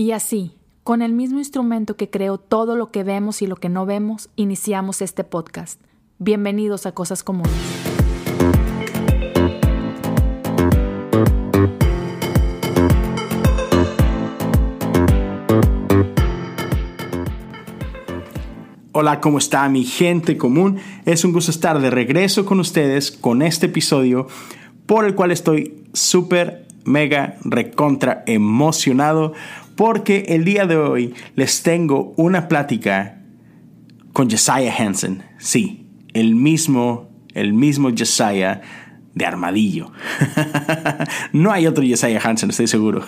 Y así, con el mismo instrumento que creó todo lo que vemos y lo que no vemos, iniciamos este podcast. Bienvenidos a Cosas Comunes. Hola, ¿cómo está mi gente común? Es un gusto estar de regreso con ustedes con este episodio por el cual estoy súper, mega, recontra emocionado porque el día de hoy les tengo una plática con Josiah Hansen. Sí, el mismo, el mismo Josiah de Armadillo. no hay otro Josiah Hansen, estoy seguro.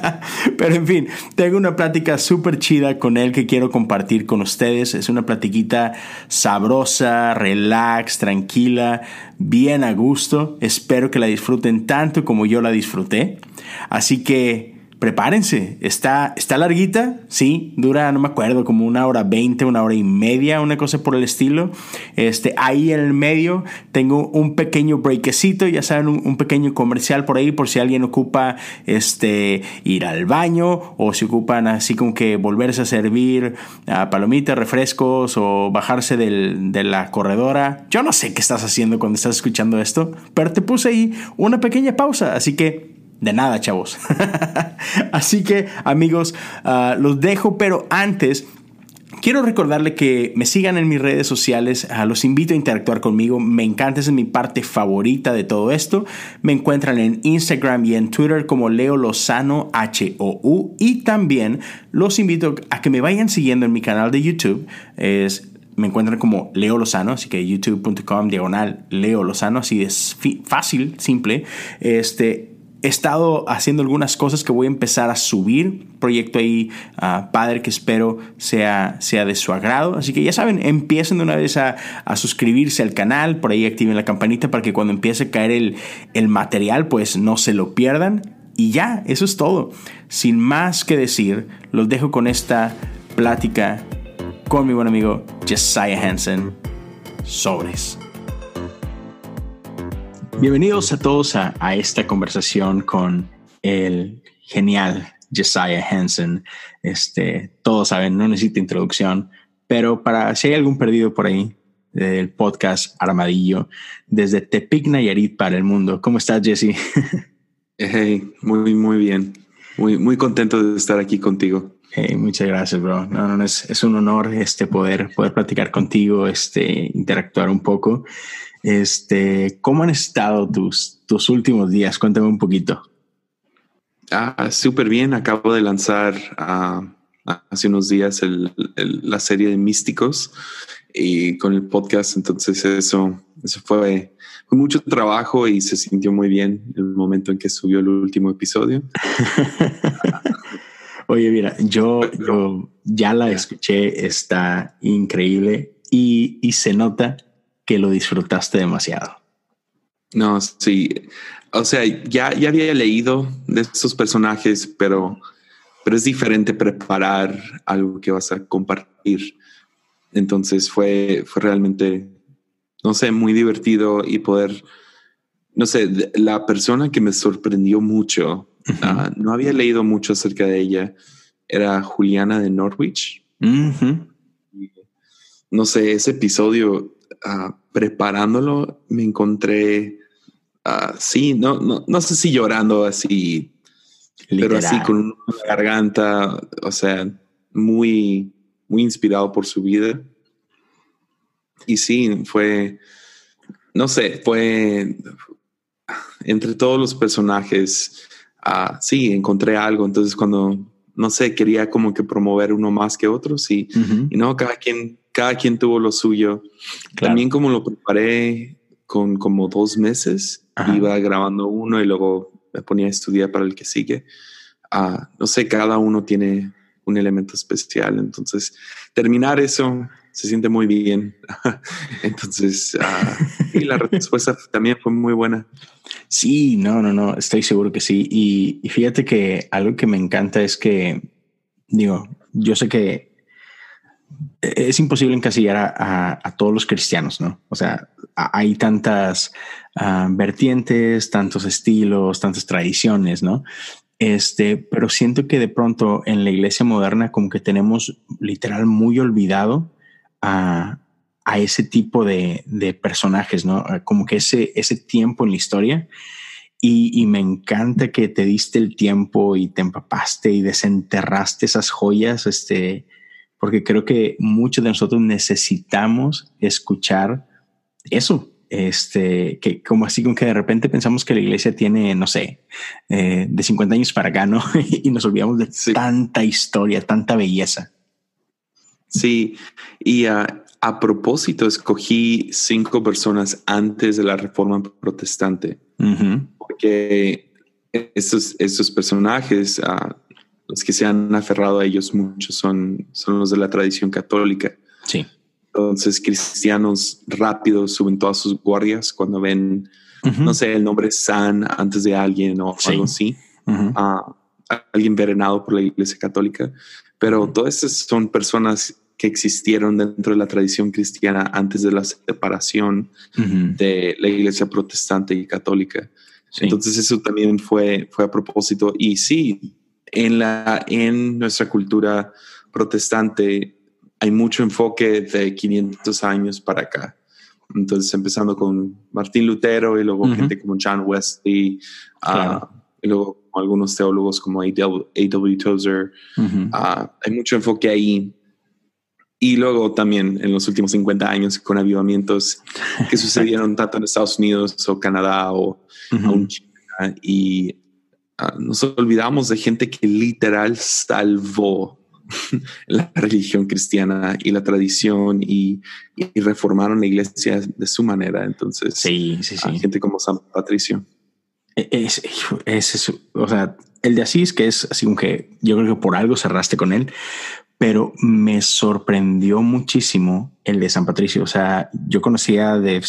Pero en fin, tengo una plática súper chida con él que quiero compartir con ustedes. Es una platiquita sabrosa, relax, tranquila, bien a gusto. Espero que la disfruten tanto como yo la disfruté. Así que prepárense. Está, está larguita, sí, dura, no me acuerdo, como una hora veinte, una hora y media, una cosa por el estilo. Este, ahí en el medio tengo un pequeño breakcito, ya saben, un, pequeño comercial por ahí, por si alguien ocupa este, ir al baño o si ocupan así como que volverse a servir a palomitas, refrescos o bajarse de la corredora. Yo no sé qué estás haciendo cuando estás escuchando esto, pero te puse ahí una pequeña pausa, así que de nada, chavos. Así que, amigos, ah, los dejo, pero antes Quiero recordarle que me sigan en mis redes sociales, ah, los invito a interactuar conmigo, me encanta, esa es mi parte favorita de todo esto. Me encuentran en Instagram y en Twitter como Leo Lozano H-O-U y también los invito a que me vayan siguiendo en mi canal de YouTube. Es me encuentran como Leo Lozano, así que youtube.com diagonal Leo Lozano, así es fácil, simple. Este, he estado haciendo algunas cosas que voy a empezar a subir. Proyecto ahí ah, padre que espero sea, sea de su agrado. Así que ya saben, empiecen de una vez a, suscribirse al canal. Por ahí activen la campanita para que cuando empiece a caer el, el material, pues no se lo pierdan. Y ya, eso es todo. Sin más que decir, los dejo con esta plática con mi buen amigo Josiah Hansen. Sobres. Bienvenidos a todos a, esta conversación con el genial Josiah Hansen. Este, todos saben, no necesita introducción, pero para si hay algún perdido por ahí del podcast Armadillo, desde Tepic Nayarit para el mundo. ¿Cómo estás, Jesse? Hey, muy, muy bien. Muy, muy contento de estar aquí contigo. Hey, muchas gracias, bro. No, no, es, es un honor este poder, poder platicar contigo, este, interactuar un poco. Este, ¿cómo han estado tus, tus últimos días? Cuéntame un poquito. Ah, súper bien. Acabo de lanzar ah, hace unos días la serie de Místicos y con el podcast. Entonces eso, eso fue, mucho trabajo y se sintió muy bien el momento en que subió el último episodio. Oye, mira, yo, yo ya la escuché, está increíble y, y se nota que lo disfrutaste demasiado. No, sí. O sea, ya, ya había leído de estos personajes, pero, pero es diferente preparar algo que vas a compartir. Entonces fue, fue realmente, no sé, muy divertido y poder, no sé, la persona que me sorprendió mucho, ah, no había leído mucho acerca de ella, era Juliana de Norwich. No sé, ese episodio Ah, preparándolo me encontré, uh, sí, no, no, no sé si llorando así, pero así con una garganta, o sea, muy, muy inspirado por su vida. Y sí, fue, no sé, fue entre todos los personajes, uh, sí, encontré algo. Entonces cuando, no sé, quería como que promover uno más que otros y, y no, cada quien cada quien tuvo lo suyo. También como lo preparé con como dos meses, iba grabando uno y luego me ponía a estudiar para el que sigue. Ah, no sé, cada uno tiene un elemento especial. Entonces, terminar eso se siente muy bien. Entonces, ah, y la respuesta también fue muy buena. Sí, no, no, no, estoy seguro que sí. Y, y fíjate que algo que me encanta es que, digo, yo sé que es imposible encasillar a, todos los cristianos, ¿no? O sea, hay tantas ah, vertientes, tantos estilos, tantas tradiciones, ¿no? Este, pero siento que de pronto en la iglesia moderna como que tenemos literal muy olvidado a, a ese tipo de, de, personajes, ¿no? Como que ese, ese tiempo en la historia. Y, y, me encanta que te diste el tiempo y te empapaste y desenterraste esas joyas, este, porque creo que muchos de nosotros necesitamos escuchar eso, este, que como así como que de repente pensamos que la iglesia tiene, no sé, eh, de 50 años para acá, ¿no? y nos olvidamos de tanta historia, tanta belleza. Sí, y a propósito escogí cinco personas antes de la reforma protestante, porque estos, estos personajes, uh, los que se han aferrado a ellos muchos son, son los de la tradición católica. Sí. Entonces, cristianos rápidos suben todas sus guardias cuando ven, no sé, el nombre San antes de alguien o algo así. alguien verenado por la Iglesia Católica. Pero todas esas son personas que existieron dentro de la tradición cristiana antes de la separación de la Iglesia protestante y católica. Entonces, eso también fue, fue a propósito. Y sí, en, la, en nuestra cultura protestante, hay mucho enfoque de 500 años para acá. Entonces, empezando con Martín Lutero y luego gente como John Wesley, ah, y luego algunos teólogos como A.W. Tozer. Ah, hay mucho enfoque ahí. Y luego también en los últimos 50 años con avivamientos que sucedieron tanto en Estados Unidos o Canadá o aún China. Y ah, nos olvidamos de gente que literal salvó la religión cristiana y la tradición y, reformaron la iglesia de su manera. Entonces, sí, sí, sí. gente como San Patricio. E, es, es, o sea, el de Asís, que es así como que yo creo que por algo cerraste con él, pero me sorprendió muchísimo el de San Patricio. O sea, yo conocía de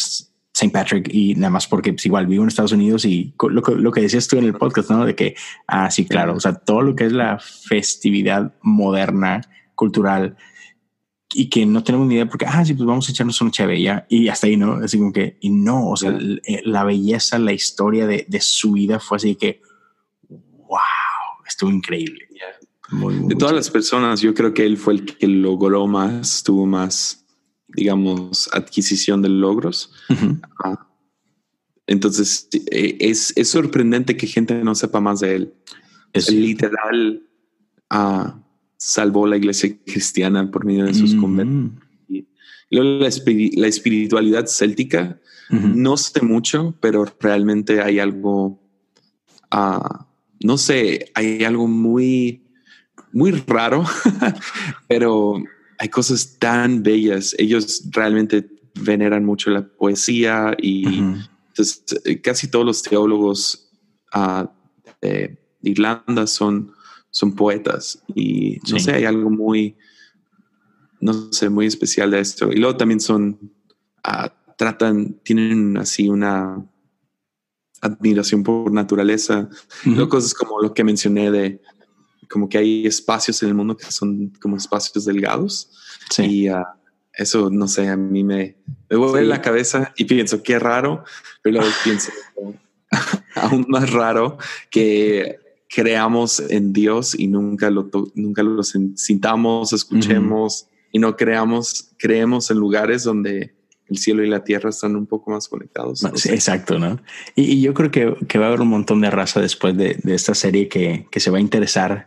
St. Patrick y nada más porque pues, igual vivo en Estados Unidos y lo, lo, que decías tú en el podcast, ¿no? De que, ah, sí, claro, o sea, todo lo que es la festividad moderna, cultural y que no tenemos ni idea porque, ah, sí, pues vamos a echarnos una chavella y hasta ahí, ¿no? Así como que, y no, o sea, eh, la belleza, la historia de, de, su vida fue así que, wow, estuvo increíble. de todas las personas, yo creo que él fue el que logró más, tuvo más digamos, adquisición de logros. Ah, entonces, eh, es, es, sorprendente que gente no sepa más de él. Es literal, uh, salvó la iglesia cristiana por medio de sus conventos. La, la espiritualidad céltica, no sé mucho, pero realmente hay algo, uh, no sé, hay algo muy, muy raro, pero hay cosas tan bellas. Ellos realmente veneran mucho la poesía y entonces eh, casi todos los teólogos uh, de Irlanda son, son poetas y no sé, hay algo muy, no sé, muy especial de esto. Y luego también son, uh, tratan, tienen así una admiración por naturaleza. Luego cosas como lo que mencioné de como que hay espacios en el mundo que son como espacios delgados. Y uh, eso, no sé, a mí me, me vuelve la cabeza y pienso, qué raro, pero luego pienso, aún más raro que creamos en Dios y nunca lo, nunca lo sintamos, escuchemos y no creamos, creemos en lugares donde el cielo y la tierra están un poco más conectados. exacto, ¿no? Y, yo creo que, que, va a haber un montón de raza después de, de esta serie que, que, se va a interesar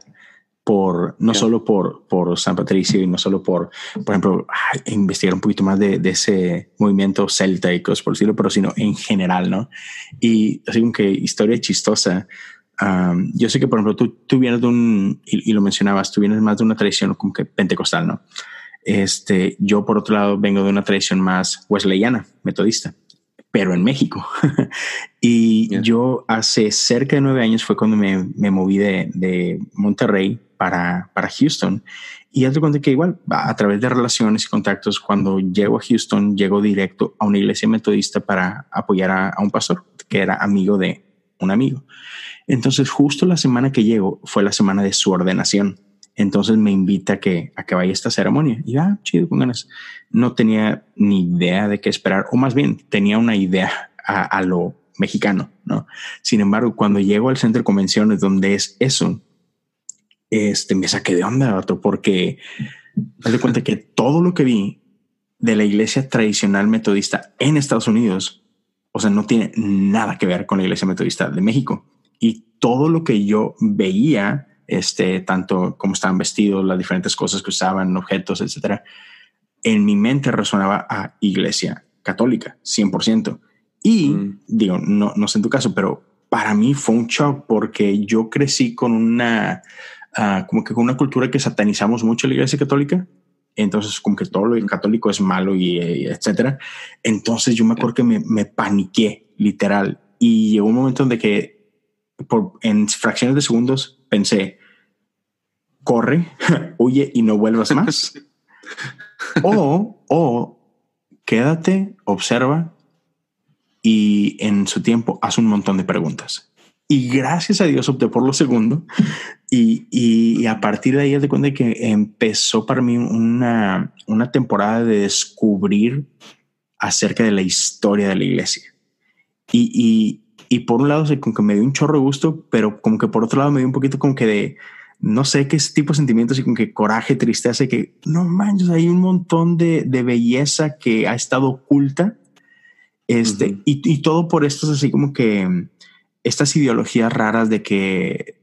por no solo por, por San Patricio y no solo por, por ejemplo, investigar un poquito más de, de, ese movimiento celta y cosas por el estilo, pero sino en general, ¿no? Y así como que historia chistosa. yo sé que, por ejemplo, tú, tú vienes de un, y, lo mencionabas, tú vienes más de una tradición como que pentecostal, ¿no? Este, yo, por otro lado, vengo de una tradición más wesleyana, metodista pero en México. y yo hace cerca de nueve años fue cuando me, me moví de, de, Monterrey para, para Houston. Y hazte cuenta que igual, a través de relaciones y contactos, cuando llego a Houston, llego directo a una iglesia metodista para apoyar a, un pastor que era amigo de un amigo. Entonces, justo la semana que llego fue la semana de su ordenación. Entonces me invita a que, a que vaya esta ceremonia. Y ah, chido, con ganas. No tenía ni idea de qué esperar, o más bien tenía una idea a, a lo mexicano, ¿no? Sin embargo, cuando llego al centro de convenciones donde es eso, este, me saqué de onda, otro, porque me de cuenta que todo lo que vi de la iglesia tradicional metodista en Estados Unidos, o sea, no tiene nada que ver con la iglesia metodista de México. Y todo lo que yo veía, este, tanto como estaban vestidos, las diferentes cosas que usaban, objetos, etcétera, en mi mente resonaba a iglesia católica, 100%. Y mm. digo, no, no sé en tu caso, pero para mí fue un shock porque yo crecí con una, uh, como que con una cultura que satanizamos mucho la iglesia católica. Entonces, como que todo lo católico es malo y, y etcétera. Entonces, yo me acuerdo que me, me paniqué, literal. Y llegó un momento donde que por, en fracciones de segundos pensé, corre, huye y no vuelvas más. o, o quédate, observa y en su tiempo haz un montón de preguntas. Y gracias a Dios opté por lo segundo. Y, y, a partir de ahí, de cuenta que empezó para mí una, una temporada de descubrir acerca de la historia de la iglesia. Y, y, y por un lado, como que me dio un chorro de gusto, pero como que por otro lado me dio un poquito como que de, no sé qué tipo de sentimientos y con que coraje, tristeza, que no manches, hay un montón de, de belleza que ha estado oculta. Este, y, y, todo por esto es así como que estas ideologías raras de que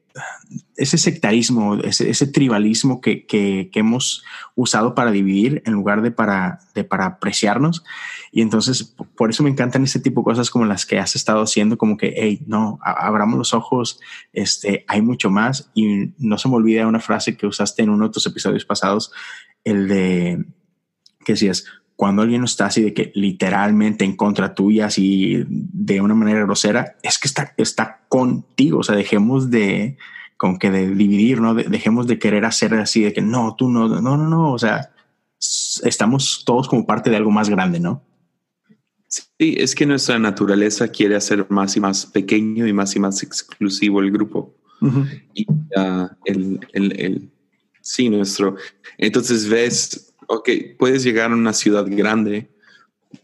ese sectarismo, ese, tribalismo que, hemos usado para dividir en lugar de para, de para apreciarnos. Y entonces, por eso me encantan este tipo de cosas como las que has estado haciendo, como que, hey, no, abramos los ojos, este, hay mucho más. Y no se me olvida una frase que usaste en uno de tus episodios pasados, el de que decías, cuando alguien está así de que literalmente en contra tuya, así de una manera grosera, es que está, está contigo. O sea, dejemos de, como que de dividir, ¿no? dejemos de querer hacer así de que no, tú no, no, no, no. O sea, estamos todos como parte de algo más grande, ¿no? Sí, es que nuestra naturaleza quiere hacer más y más pequeño y más y más exclusivo el grupo. Y el, el, el, sí, nuestro. Entonces ves, ok, puedes llegar a una ciudad grande,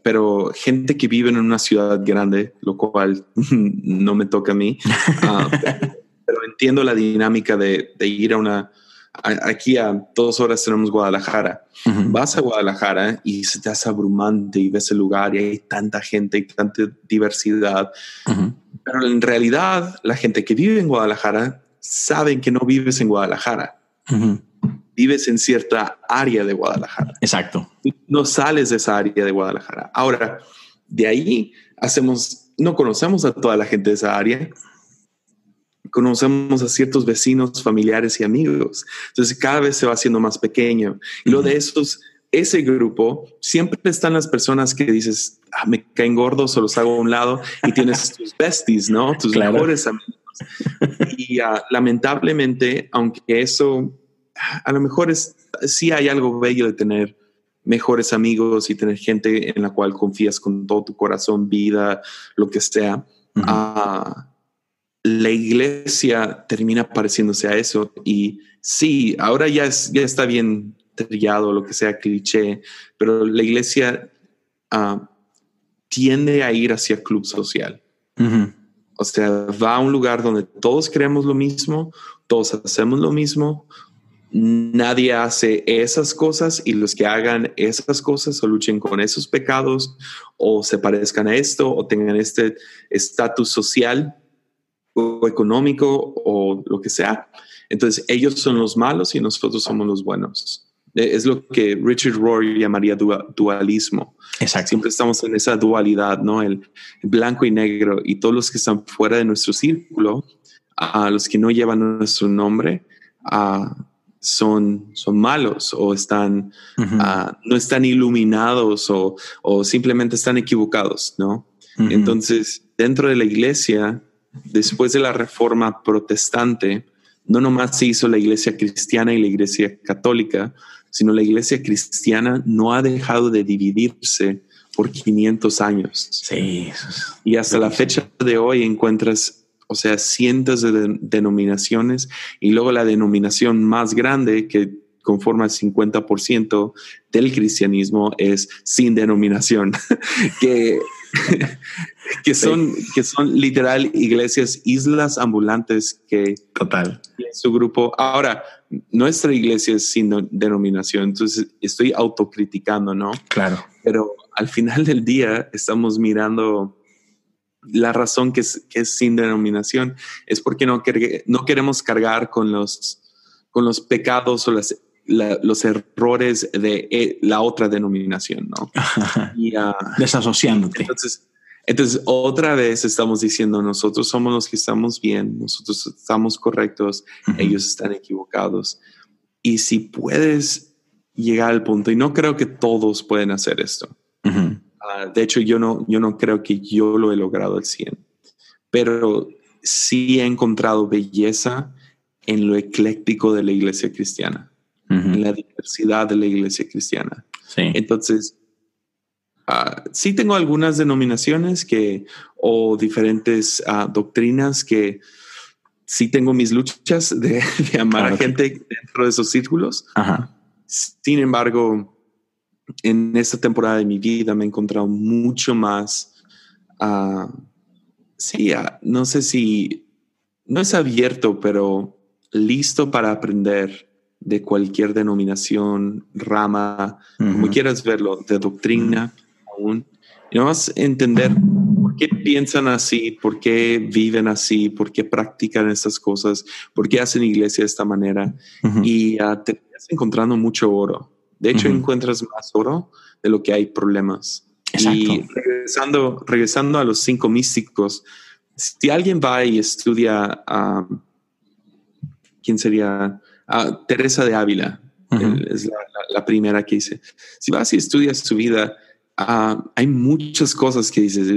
pero gente que vive en una ciudad grande, lo cual no me toca a mí, uh, pero, entiendo la dinámica de, de ir a una aquí a dos horas tenemos Guadalajara. Vas a Guadalajara y se te hace abrumante y ves el lugar y hay tanta gente y tanta diversidad. Pero en realidad la gente que vive en Guadalajara saben que no vives en Guadalajara. Vives en cierta área de Guadalajara. Exacto. No sales de esa área de Guadalajara. Ahora, de ahí hacemos, no conocemos a toda la gente de esa área, conocemos a ciertos vecinos, familiares y amigos. Entonces cada vez se va haciendo más pequeño. Y lo de esos, ese grupo, siempre están las personas que dices, ah, me caen gordos o los hago a un lado y tienes tus besties, ¿no? Tus mejores amigos. Y uh, lamentablemente, aunque eso a lo mejor es, sí hay algo bello de tener mejores amigos y tener gente en la cual confías con todo tu corazón, vida, lo que sea la iglesia termina pareciéndose a eso. Y sí, ahora ya, es, ya está bien trillado, lo que sea cliché, pero la iglesia uh, tiende a ir hacia club social. O sea, va a un lugar donde todos creemos lo mismo, todos hacemos lo mismo, nadie hace esas cosas y los que hagan esas cosas o luchen con esos pecados o se parezcan a esto o tengan este estatus social o económico o lo que sea. Entonces ellos son los malos y nosotros somos los buenos. E, es lo que Richard Rohr llamaría dualismo. Exacto. Siempre estamos en esa dualidad, ¿no? El, blanco y negro y todos los que están fuera de nuestro círculo, a los que no llevan nuestro nombre, son, son malos o están, no están iluminados o, o, simplemente están equivocados, ¿no? Entonces, dentro de la iglesia, después de la reforma protestante, no nomás se hizo la iglesia cristiana y la iglesia católica, sino la iglesia cristiana no ha dejado de dividirse por 500 años. Sí. Y hasta la fecha de hoy encuentras, o sea, cientos de denominaciones y luego la denominación más grande que conforma el 50% del cristianismo es sin denominación, que que son, que son literal iglesias, islas ambulantes que total su grupo. Ahora, nuestra iglesia es sin denominación, entonces estoy autocriticando, ¿no? Claro. Pero al final del día estamos mirando la razón que es, que es sin denominación es porque no, no queremos cargar con los, con los pecados o las los errores de eh, la otra denominación, ¿no? Y, uh, Desasociándote. Entonces, entonces, otra vez estamos diciendo, nosotros somos los que estamos bien, nosotros estamos correctos, ellos están equivocados. Y si puedes llegar al punto, y no creo que todos pueden hacer esto. Uh, de hecho, yo no, yo no creo que yo lo he logrado al 100, pero sí he encontrado belleza en lo ecléctico de la iglesia cristiana en la diversidad de la iglesia cristiana. Entonces, uh, sí tengo algunas denominaciones que, o diferentes uh, doctrinas que sí tengo mis luchas de, amar a gente dentro de esos círculos. Sin embargo, en esta temporada de mi vida me he encontrado mucho más, uh, sí, no sé si, no es abierto, pero listo para aprender de cualquier denominación, rama, como quieras verlo, de doctrina aún. Y más entender por qué piensan así, por qué viven así, por qué practican estas cosas, por qué hacen iglesia de esta manera. Y uh, te estás encontrando mucho oro. De hecho, encuentras más oro de lo que hay problemas. Y regresando, regresando a los cinco místicos, si alguien va y estudia, a ¿quién sería? Teresa de Ávila es la, primera que dice. Si vas y estudias su vida, ah, hay muchas cosas que dices,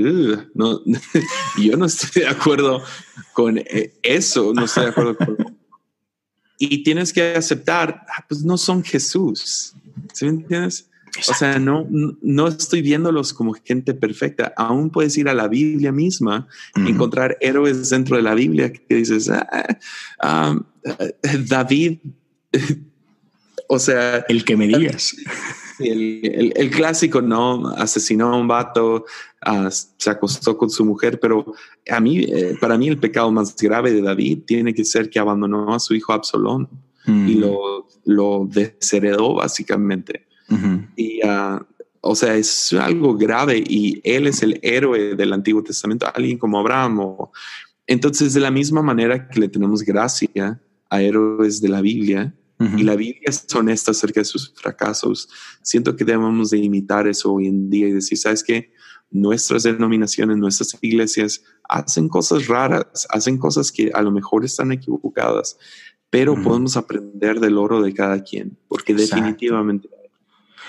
no, yo no estoy de acuerdo con eh, eso, no estoy de acuerdo con... Y tienes que aceptar, ah, pues no son Jesús, ¿sí me entiendes? O sea, no, no estoy viéndolos como gente perfecta. Aún puedes ir a la Biblia misma, encontrar héroes dentro de la Biblia que dices, ah, David, o sea... El que me digas. El, clásico, ¿no? Asesinó a un vato, ah, se acostó con su mujer, pero a mí, eh, para mí el pecado más grave de David tiene que ser que abandonó a su hijo Absalón y lo, lo desheredó básicamente. Y, uh, o sea, es algo grave y él es el héroe del Antiguo Testamento, alguien como Abraham. Entonces, de la misma manera que le tenemos gracia a héroes de la Biblia, y la Biblia es honesta acerca de sus fracasos, siento que debemos de imitar eso hoy en día y decir, ¿sabes qué? Nuestras denominaciones, nuestras iglesias hacen cosas raras, hacen cosas que a lo mejor están equivocadas, pero podemos aprender del oro de cada quien, porque definitivamente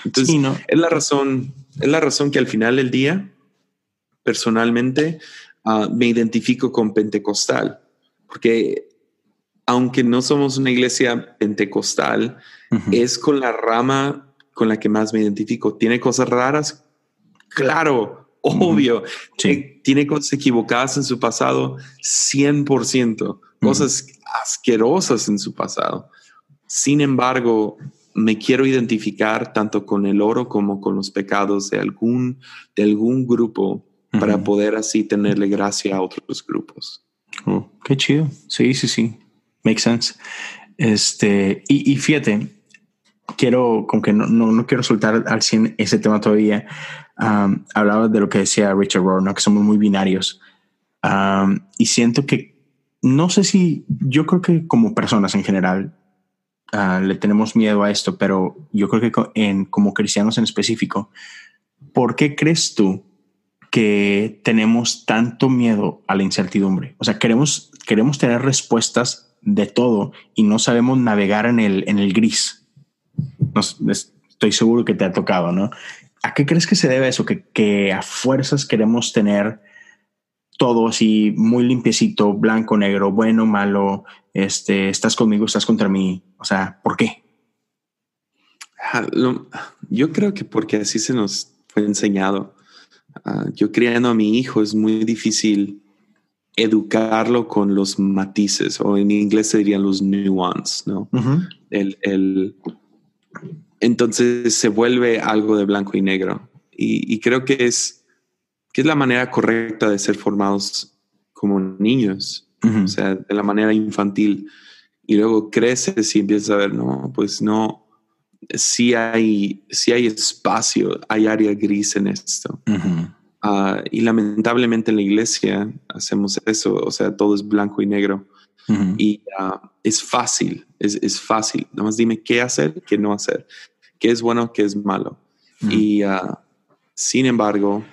entonces, es la razón, es la razón que al final del día, personalmente, ah, me identifico con pentecostal, porque aunque no somos una iglesia pentecostal, es con la rama con la que más me identifico. ¿Tiene cosas raras? Claro, obvio. ¿Tiene cosas equivocadas en su pasado? 100%. Cosas asquerosas en su pasado. Sin embargo, me quiero identificar tanto con el oro como con los pecados de algún, de algún grupo para poder así tenerle gracia a otros grupos. Oh, qué chido. Sí, sí, sí. Makes sense. Este, y, fíjate, quiero, con que no, no, quiero soltar al 100 ese tema todavía. hablaba de lo que decía Richard Rohr, ¿no? que somos muy binarios. y siento que, no sé si, yo creo que como personas en general, Ah, le tenemos miedo a esto, pero yo creo que en, como cristianos en específico, ¿por qué crees tú que tenemos tanto miedo a la incertidumbre? O sea, queremos, queremos tener respuestas de todo y no sabemos navegar en el, en el gris. estoy seguro que te ha tocado, ¿no? ¿A qué crees que se debe eso? Que, que a fuerzas queremos tener todo así muy limpiecito, blanco, negro, bueno, malo, este, estás conmigo, estás contra mí. O sea, ¿por qué? Ah, yo creo que porque así se nos fue enseñado. Ah, yo criando a mi hijo es muy difícil educarlo con los matices o en inglés se dirían los nuances, ¿no? el, entonces se vuelve algo de blanco y negro. y creo que es que es la manera correcta de ser formados como niños, o sea, de la manera infantil. Y luego creces y empiezas a ver, no, pues no, si hay, si hay espacio, hay área gris en esto. Ah, y lamentablemente en la iglesia hacemos eso, o sea, todo es blanco y negro. Y ah, es fácil, es, es, fácil. Nada más dime qué hacer, qué no hacer, qué es bueno, qué es malo. Y uh, sin embargo,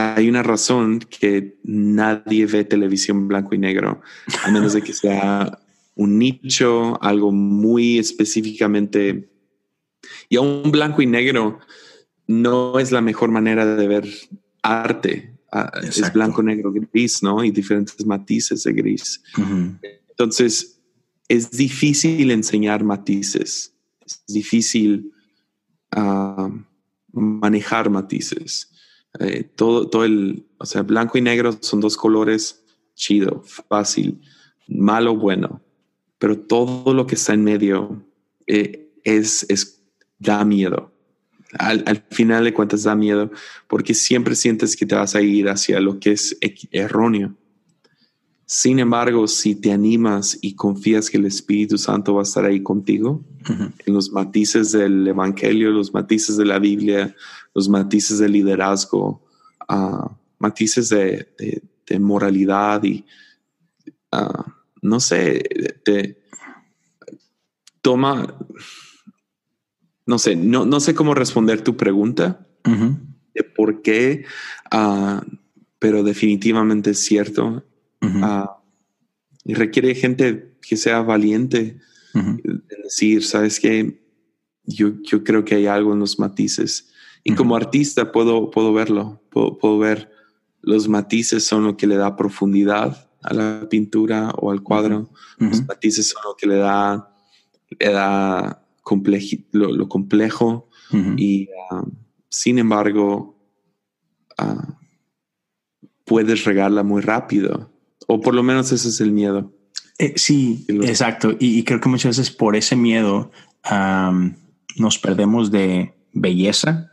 hay una razón que nadie ve televisión blanco y negro, a menos de que sea un nicho, algo muy específicamente. Y un blanco y negro no es la mejor manera de ver arte. Ah, es blanco, negro, gris, ¿no? Y diferentes matices de gris. Entonces, es difícil enseñar matices. Es difícil uh, manejar matices. Eh, todo, todo el, o sea, blanco y negro son dos colores chido, fácil, malo, bueno, pero todo lo que está en medio eh, es, es, da miedo. Al, al, final de cuentas da miedo porque siempre sientes que te vas a ir hacia lo que es erróneo. Sin embargo, si te animas y confías que el Espíritu Santo va a estar ahí contigo, en los matices del Evangelio, los matices de la Biblia, los matices de liderazgo, uh, matices de, moralidad y, uh, no sé, te toma, no sé, no, no sé cómo responder tu pregunta de por qué, uh, pero definitivamente es cierto Ah, y requiere gente que sea valiente en decir, sabes que yo, yo creo que hay algo en los matices. Y como artista puedo, puedo verlo, puedo, ver los matices son lo que le da profundidad a la pintura o al cuadro. Los matices son lo que le da, le da lo, complejo. Y ah, sin embargo, uh, puedes regarla muy rápido. O por lo menos ese es el miedo. Eh, sí, exacto. Y, creo que muchas veces por ese miedo nos perdemos de belleza,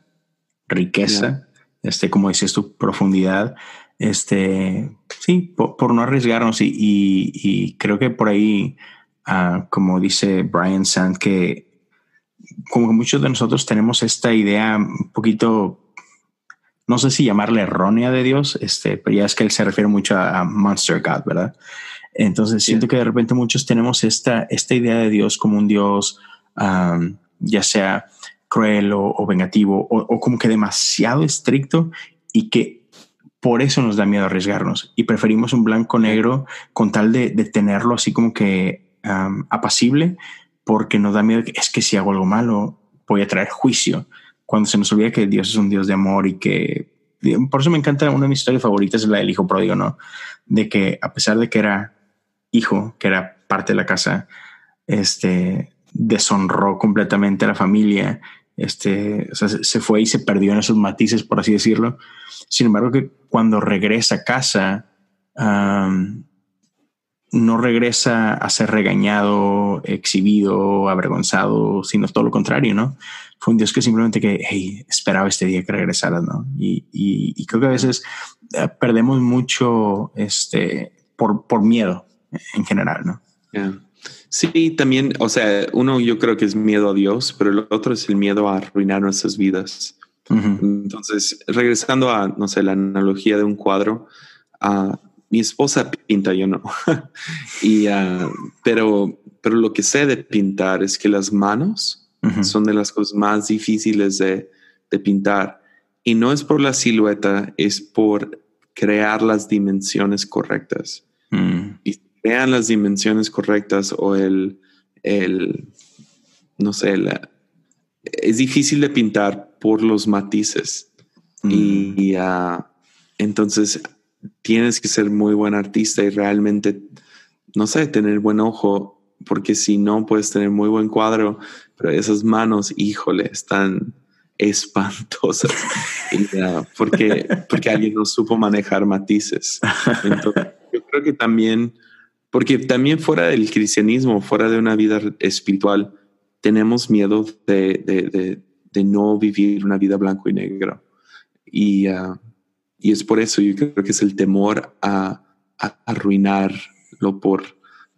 riqueza, este, como dices tu profundidad. Este, sí, por, no arriesgarnos. Y, creo que por ahí, ah, como dice Brian Sand, que como muchos de nosotros tenemos esta idea un poquito no sé si llamarle errónea de Dios, este, pero ya es que él se refiere mucho a, Monster God, ¿verdad? Entonces siento que de repente muchos tenemos esta, esta idea de Dios como un Dios, ya sea cruel o, vengativo o, como que demasiado estricto y que por eso nos da miedo arriesgarnos. Y preferimos un blanco negro con tal de, tenerlo así como que apacible porque nos da miedo que es que si hago algo malo voy a traer juicio cuando se nos olvida que Dios es un Dios de amor y que por eso me encanta una de mis historias favoritas es la del hijo pródigo, ¿no? De que a pesar de que era hijo, que era parte de la casa, este deshonró completamente a la familia, este, se fue y se perdió en esos matices, por así decirlo. Sin embargo, que cuando regresa a casa, no regresa a ser regañado, exhibido, avergonzado, sino todo lo contrario, ¿no? Fue un Dios que simplemente que hey, esperaba este día que regresara, ¿no? Y, y, creo que a veces eh, perdemos mucho este, por, por miedo en general, ¿no? Sí, también, o sea, uno yo creo que es miedo a Dios, pero el otro es el miedo a arruinar nuestras vidas. Entonces, regresando a, no sé, la analogía de un cuadro, a mi esposa pinta, yo no. y, uh, pero, pero lo que sé de pintar es que las manos son de las cosas más difíciles de, de, pintar. Y no es por la silueta, es por crear las dimensiones correctas. Mm. Y crean las dimensiones correctas o el, el no sé, la, es difícil de pintar por los matices. Mm. Y uh, entonces tienes que ser muy buen artista y realmente, no sé, tener buen ojo, porque si no puedes tener muy buen cuadro, pero esas manos, híjole, están espantosas, porque, porque alguien no supo manejar matices. Entonces, yo creo que también, porque también fuera del cristianismo, fuera de una vida espiritual, tenemos miedo de, de, de, no vivir una vida blanco y negro. Y, uh, y es por eso yo creo que es el temor a, arruinarlo por,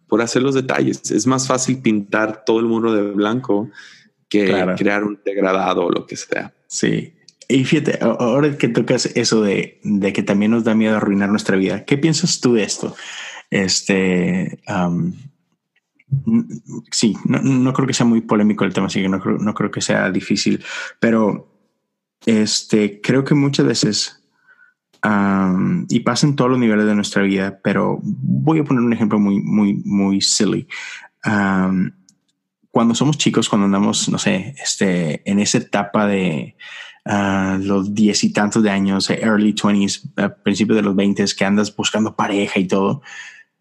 por hacer los detalles. Es más fácil pintar todo el muro de blanco que crear un degradado o lo que sea. Sí. Y fíjate, ahora que tocas eso de, de, que también nos da miedo arruinar nuestra vida, ¿qué piensas tú de esto? Este, sí, no, creo que sea muy polémico el tema, así que no creo, no creo que sea difícil, pero este, creo que muchas veces, y pasa en todos los niveles de nuestra vida, pero voy a poner un ejemplo muy, muy, muy silly. Cuando somos chicos, cuando andamos, no sé, este, en esa etapa de uh, los diez y tantos de años, early 20s, a principios de los 20 que andas buscando pareja y todo,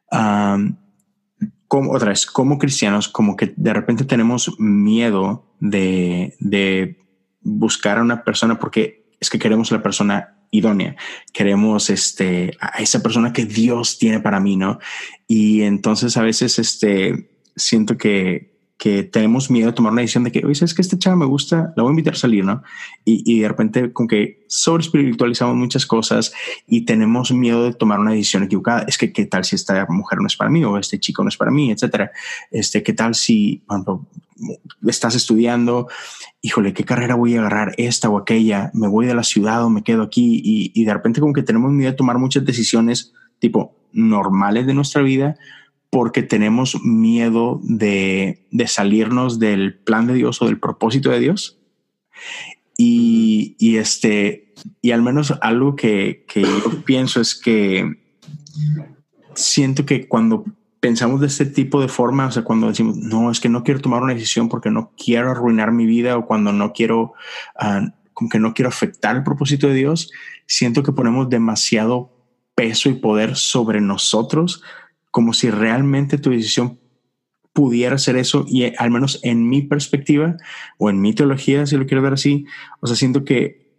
como otra vez, como cristianos, como que de repente tenemos miedo de, de buscar a una persona porque es que queremos la persona idónea. Queremos este, a esa persona que Dios tiene para mí, ¿no? Y entonces a veces este, siento que, que tenemos miedo de tomar una decisión de que, oye, es que esta chava me gusta, la voy a invitar a salir, ¿no? Y, y de repente con que sobre espiritualizamos muchas cosas y tenemos miedo de tomar una decisión equivocada. Es que, ¿qué tal si esta mujer no es para mí o este chico no es para mí, etcétera? Este, ¿qué tal si, por estás estudiando, híjole, ¿qué carrera voy a agarrar? Esta o aquella, me voy de la ciudad o me quedo aquí y, y de repente como que tenemos miedo de tomar muchas decisiones tipo normales de nuestra vida porque tenemos miedo de, salirnos del plan de Dios o del propósito de Dios. Y, este, y al menos algo que, que yo pienso es que siento que cuando pensamos de este tipo de forma, o sea, cuando decimos, no, es que no quiero tomar una decisión porque no quiero arruinar mi vida o cuando no quiero, uh, como que no quiero afectar el propósito de Dios, siento que ponemos demasiado peso y poder sobre nosotros como si realmente tu decisión pudiera ser eso y eh, al menos en mi perspectiva o en mi teología, si lo quiero ver así, o sea, siento que,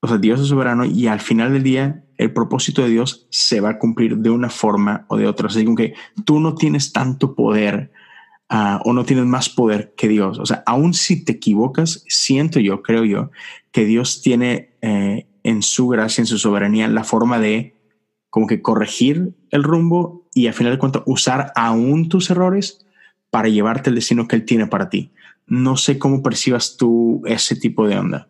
o sea, Dios es soberano y al final del día el propósito de Dios se va a cumplir de una forma o de otra. Así que tú no tienes tanto poder ah, o no tienes más poder que Dios. O sea, aún si te equivocas, siento yo, creo yo, que Dios tiene eh, en su gracia, en su soberanía, la forma de como que corregir el rumbo y al final de cuentas usar aún tus errores para llevarte el destino que él tiene para ti. No sé cómo percibas tú ese tipo de onda.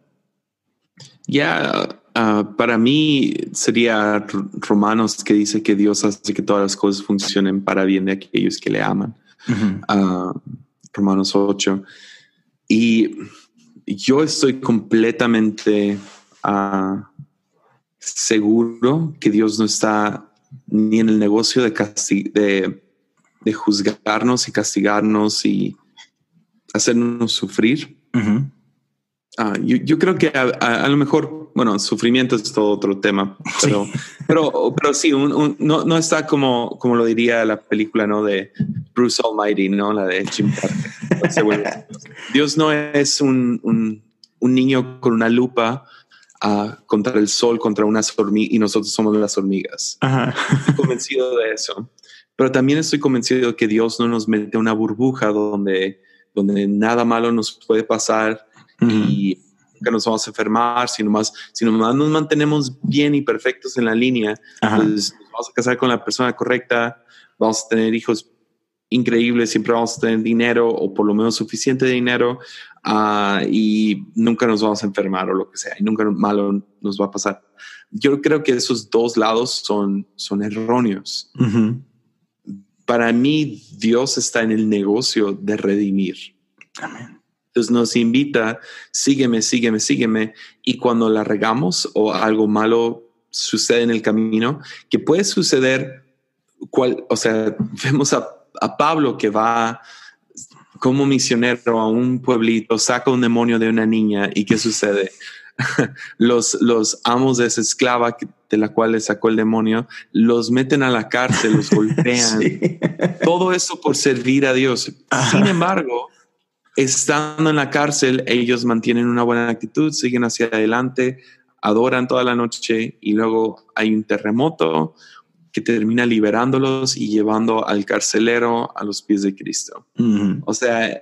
Ya, ah, para mí sería Romanos que dice que Dios hace que todas las cosas funcionen para bien de aquellos que le aman. Ah, Romanos 8. Y yo estoy completamente uh, seguro que Dios no está ni en el negocio de, de, de juzgarnos y castigarnos y hacernos sufrir. Ah, yo, creo que a, lo mejor, bueno, sufrimiento es todo otro tema, pero, sí. pero, pero sí, no, no, está como, como lo diría la película, ¿no? De Bruce Almighty, ¿no? La de Jim Carrey. Dios no es un, un niño con una lupa contra el sol, contra unas hormigas y nosotros somos las hormigas. Estoy convencido de eso. Pero también estoy convencido de que Dios no nos mete una burbuja donde, donde nada malo nos puede pasar y nunca nos vamos a enfermar, sino más, si nomás nos mantenemos bien y perfectos en la línea, pues nos vamos a casar con la persona correcta, vamos a tener hijos increíbles, siempre vamos a tener dinero o por lo menos suficiente dinero Ah, y nunca nos vamos a enfermar o lo que sea, y nunca malo nos va a pasar. Yo creo que esos dos lados son, son erróneos. Para mí, Dios está en el negocio de redimir. Entonces nos invita, sígueme, sígueme, sígueme. Y cuando la regamos o algo malo sucede en el camino, que puede suceder, cual, o sea, vemos a, a Pablo que va como misionero a un pueblito, saca un demonio de una niña y ¿qué sucede? los, los amos de esa esclava de la cual le sacó el demonio, los meten a la cárcel, los golpean. Todo eso por servir a Dios. Sin embargo, estando en la cárcel, ellos mantienen una buena actitud, siguen hacia adelante, adoran toda la noche y luego hay un terremoto, que termina liberándolos y llevando al carcelero a los pies de Cristo. O sea,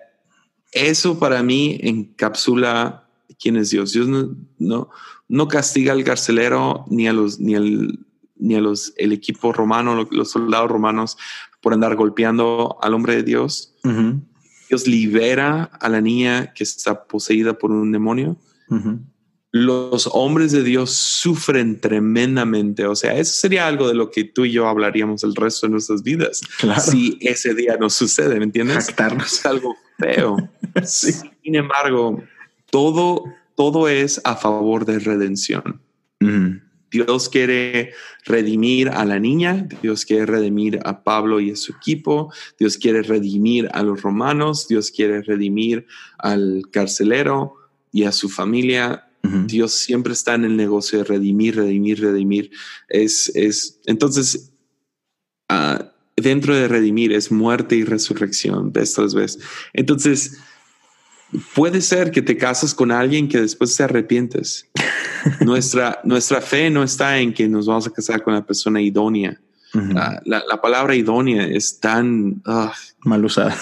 eso para mí encapsula quién es Dios. Dios no, no, no castiga al carcelero ni a los, ni al, ni a los, el equipo romano, los soldados romanos por andar golpeando al hombre de Dios. Dios libera a la niña que está poseída por un demonio. Los hombres de Dios sufren tremendamente. O sea, eso sería algo de lo que tú y yo hablaríamos el resto de nuestras vidas. Si ese día no sucede, ¿me entiendes? Es algo feo. Sin embargo, todo, todo es a favor de redención. Dios quiere redimir a la niña, Dios quiere redimir a Pablo y a su equipo, Dios quiere redimir a los romanos, Dios quiere redimir al carcelero y a su familia. Dios siempre está en el negocio de redimir, redimir, redimir. Es, es entonces ah, dentro de redimir es muerte y resurrección de estas veces. Entonces puede ser que te casas con alguien que después te arrepientes. nuestra, nuestra fe no está en que nos vamos a casar con la persona idónea. Ah, la, palabra idónea es tan ah, mal usada.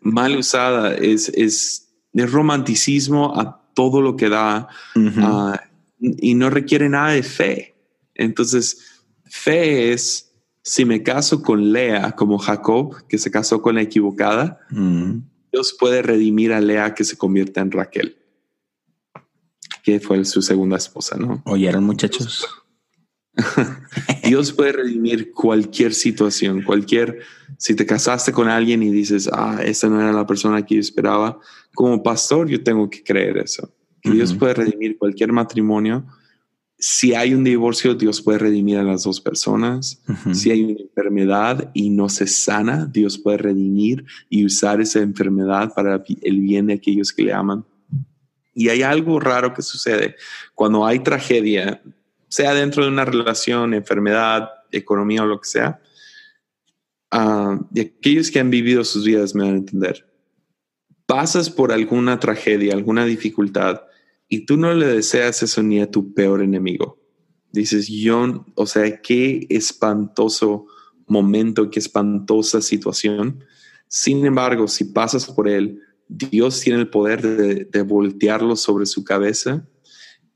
mal usada. Es, es, romanticismo a todo lo que da ah, y no requiere nada de fe. Entonces, fe es si me caso con Lea como Jacob, que se casó con la equivocada, Dios puede redimir a Lea que se convierta en Raquel que fue su segunda esposa, ¿no? ¿Oyeron muchachos? Dios puede redimir cualquier situación, cualquier, si te casaste con alguien y dices, ah, esa no era la persona que yo esperaba, como pastor yo tengo que creer eso. Dios puede redimir cualquier matrimonio. Si hay un divorcio, Dios puede redimir a las dos personas. Si hay una enfermedad y no se sana, Dios puede redimir y usar esa enfermedad para el bien de aquellos que le aman. Y hay algo raro que sucede cuando hay tragedia, sea dentro de una relación, enfermedad, economía o lo que sea. Uh, y aquellos que han vivido sus vidas me van a entender. Pasas por alguna tragedia, alguna dificultad, y tú no le deseas eso ni a tu peor enemigo. Dices, yo, o sea, qué espantoso momento, qué espantosa situación. Sin embargo, si pasas por él, Dios tiene el poder de, voltearlo sobre su cabeza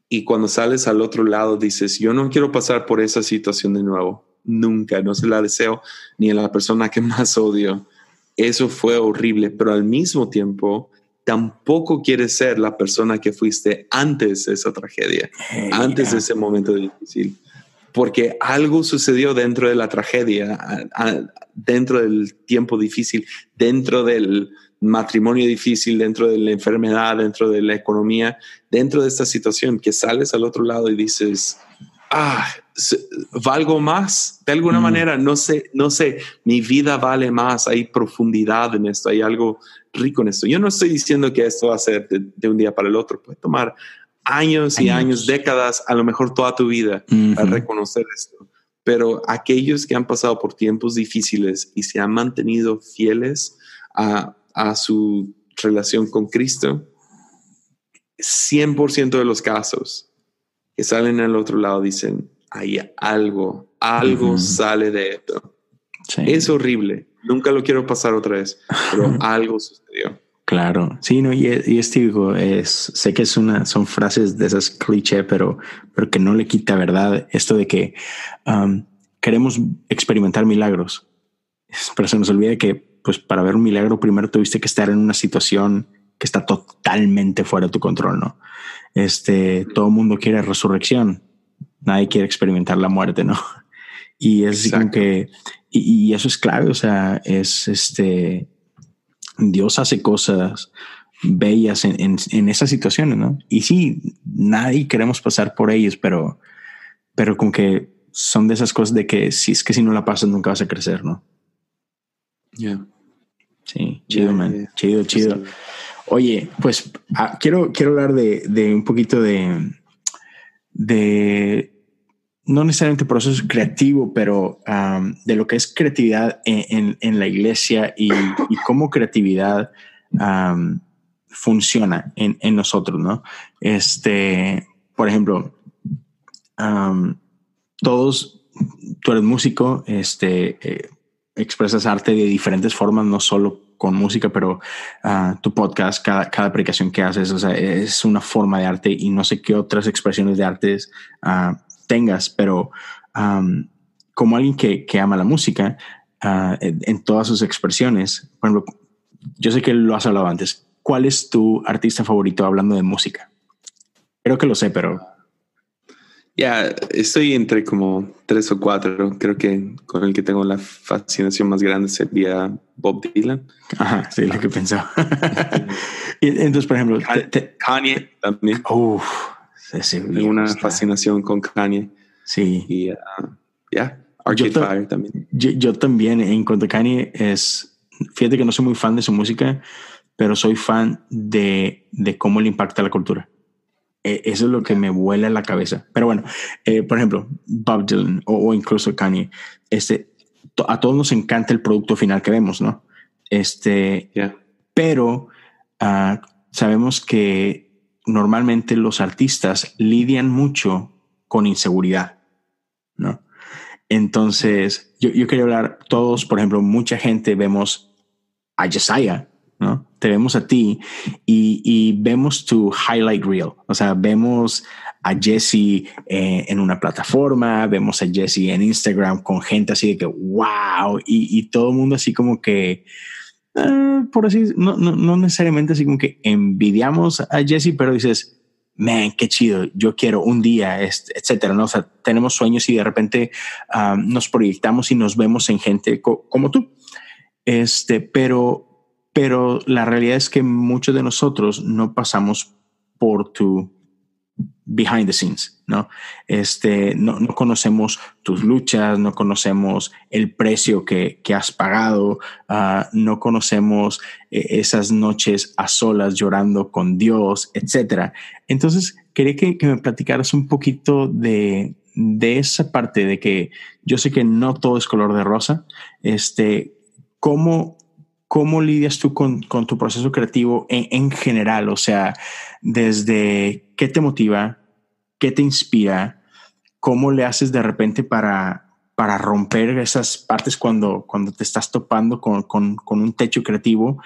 y cuando sales al otro lado dices, yo no quiero pasar por esa situación de nuevo, nunca, no se la deseo ni a la persona que más odio. Eso fue horrible, pero al mismo tiempo tampoco quieres ser la persona que fuiste antes de esa tragedia, antes de ese momento difícil, porque algo sucedió dentro de la tragedia, dentro del tiempo difícil, dentro del, matrimonio difícil, dentro de la enfermedad, dentro de la economía, dentro de esta situación, que sales al otro lado y dices, ah, valgo más de alguna mm. manera, no sé, no sé, mi vida vale más, hay profundidad en esto, hay algo rico en esto. Yo no estoy diciendo que esto va a ser de, un día para el otro, puede tomar años y años, décadas, a lo mejor toda tu vida para reconocer esto. Pero aquellos que han pasado por tiempos difíciles y se han mantenido fieles a a su relación con Cristo, 100% de los casos que salen al otro lado dicen, hay algo, algo sale de esto. Es horrible. Nunca lo quiero pasar otra vez, pero algo sucedió. Claro, sí, no, y, y es típico, es, sé que es una, son frases de esas cliché, pero, pero que no le quita verdad esto de que um, queremos experimentar milagros, pero se nos olvida que pues para ver un milagro primero tuviste que estar en una situación que está totalmente fuera de tu control, ¿no? Este, todo el mundo quiere resurrección, nadie quiere experimentar la muerte, ¿no? Y es como que, y, eso es clave, o sea, es este, Dios hace cosas bellas en, en, esas situaciones, ¿no? Y sí, nadie queremos pasar por ellos, pero, pero como que son de esas cosas de que si es que si no la pasas nunca vas a crecer, ¿no? Ya. Sí, chido, man. Chido, chido. Oye, pues ah, quiero, quiero hablar de, de, un poquito de, de, no necesariamente proceso creativo, pero de lo que es creatividad en, en, la iglesia y, y cómo creatividad funciona en, en, nosotros, ¿no? Este, por ejemplo, todos, tú eres músico, este, eh, expresas arte de diferentes formas, no solo con música, pero ah, tu podcast, cada, cada predicación que haces, o sea, es una forma de arte y no sé qué otras expresiones de artes uh, tengas, pero como alguien que, que, ama la música, en, en, todas sus expresiones, por ejemplo, yo sé que lo has hablado antes, ¿cuál es tu artista favorito hablando de música? Creo que lo sé, pero ya, estoy entre como tres o cuatro. Creo que con el que tengo la fascinación más grande sería Bob Dylan. Ajá, sí, lo que pensaba. entonces, por ejemplo, Kanye también. Uf, tengo una fascinación con Kanye. Sí. Y uh, ya, Arcade Fire también. Yo, también, en cuanto a Kanye, es. Fíjate que no soy muy fan de su música, pero soy fan de, de cómo le impacta la cultura. E, eso es lo que me vuela la cabeza. Pero bueno, eh, por ejemplo, Bob Dylan o, incluso Kanye, este, a todos nos encanta el producto final que vemos, ¿no? Este, pero uh, sabemos que normalmente los artistas lidian mucho con inseguridad, ¿no? Entonces, yo, yo quería hablar, todos, por ejemplo, mucha gente vemos a Josiah, ¿no? Te vemos a ti y, vemos tu highlight reel. O sea, vemos a Jesse eh, en una plataforma, vemos a Jesse en Instagram con gente así de que wow, y, todo el mundo así como que, eh, por así, no, no, necesariamente así como que envidiamos a Jesse, pero dices, man, qué chido, yo quiero un día, etcétera, ¿no? O sea, tenemos sueños y de repente ah, nos proyectamos y nos vemos en gente como tú. Este, pero pero la realidad es que muchos de nosotros no pasamos por tu behind the scenes, ¿no? Este, no, no conocemos tus luchas, no conocemos el precio que, que has pagado, uh, no conocemos eh, esas noches a solas llorando con Dios, etcétera. Entonces, quería que, que me platicaras un poquito de, de esa parte de que yo sé que no todo es color de rosa, este, cómo ¿Cómo lidias tú con, tu proceso creativo en, general? O sea, desde qué te motiva, qué te inspira, cómo le haces de repente para, para romper esas partes cuando, cuando te estás topando con, un techo creativo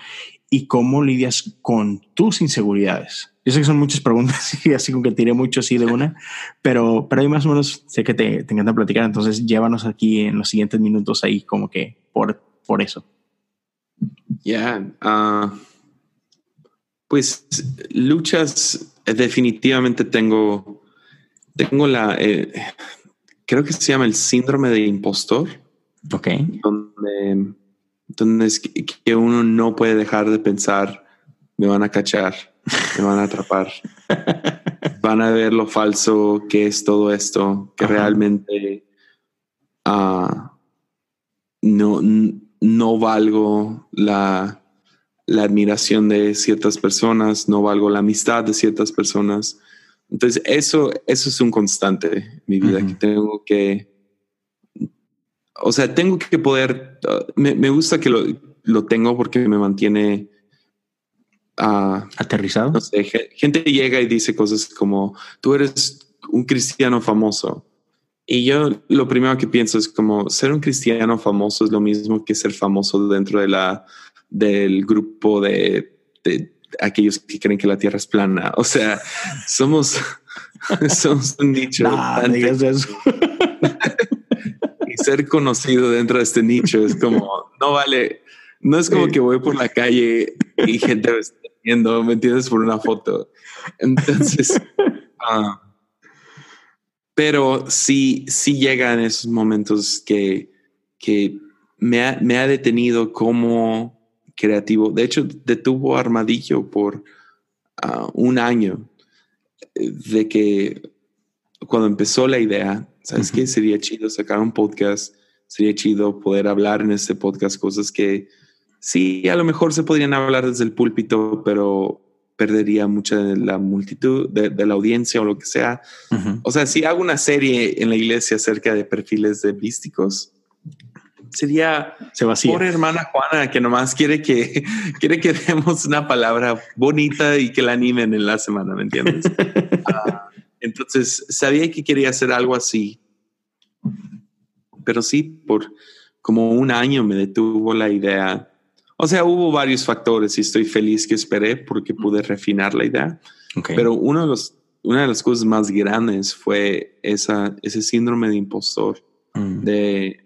y cómo lidias con tus inseguridades. Yo sé que son muchas preguntas y así como que tiré mucho así de una, pero, pero ahí más o menos sé que te, te encanta platicar, entonces llévanos aquí en los siguientes minutos ahí como que por, por eso. Ya, ah, pues luchas, eh, definitivamente tengo, tengo la, eh, creo que se llama el síndrome de impostor. Ok. Donde, donde es que, uno no puede dejar de pensar, me van a cachar, me van a atrapar, van a ver lo falso que es todo esto, que realmente uh, no no valgo la, admiración de ciertas personas, no valgo la amistad de ciertas personas. Entonces, eso, eso es un constante en mi vida que tengo que, o sea, tengo que poder, uh, me, gusta que lo, tengo porque me mantiene uh, aterrizado. No sé, gente llega y dice cosas como, tú eres un cristiano famoso. Y yo lo primero que pienso es como ser un cristiano famoso es lo mismo que ser famoso dentro de la del grupo de, aquellos que creen que la Tierra es plana. O sea, somos, somos un nicho. y ser conocido dentro de este nicho es como no vale. No es como que voy por la calle y gente me está viendo, ¿me entiendes? Por una foto. Entonces, uh, pero sí, sí llegan esos momentos que, que me, ha, me ha detenido como creativo. De hecho, detuvo Armadillo por ah, un año eh, de que cuando empezó la idea, ¿sabes qué? Sería chido sacar un podcast, sería chido poder hablar en este podcast cosas que sí, a lo mejor se podrían hablar desde el púlpito, pero perdería mucha de la multitud, de, la audiencia o lo que sea. O sea, si hago una serie en la iglesia acerca de perfiles de místicos, sería se vacía. Por hermana Juana que nomás quiere que quiere que demos una palabra bonita y que la animen en la semana, ¿me entiendes? Ah, entonces sabía que quería hacer algo así, pero sí por como un año me detuvo la idea o sea, hubo varios factores y estoy feliz que esperé porque pude refinar la idea. Pero uno de los, una de las cosas más grandes fue esa, ese síndrome de impostor, mm. de,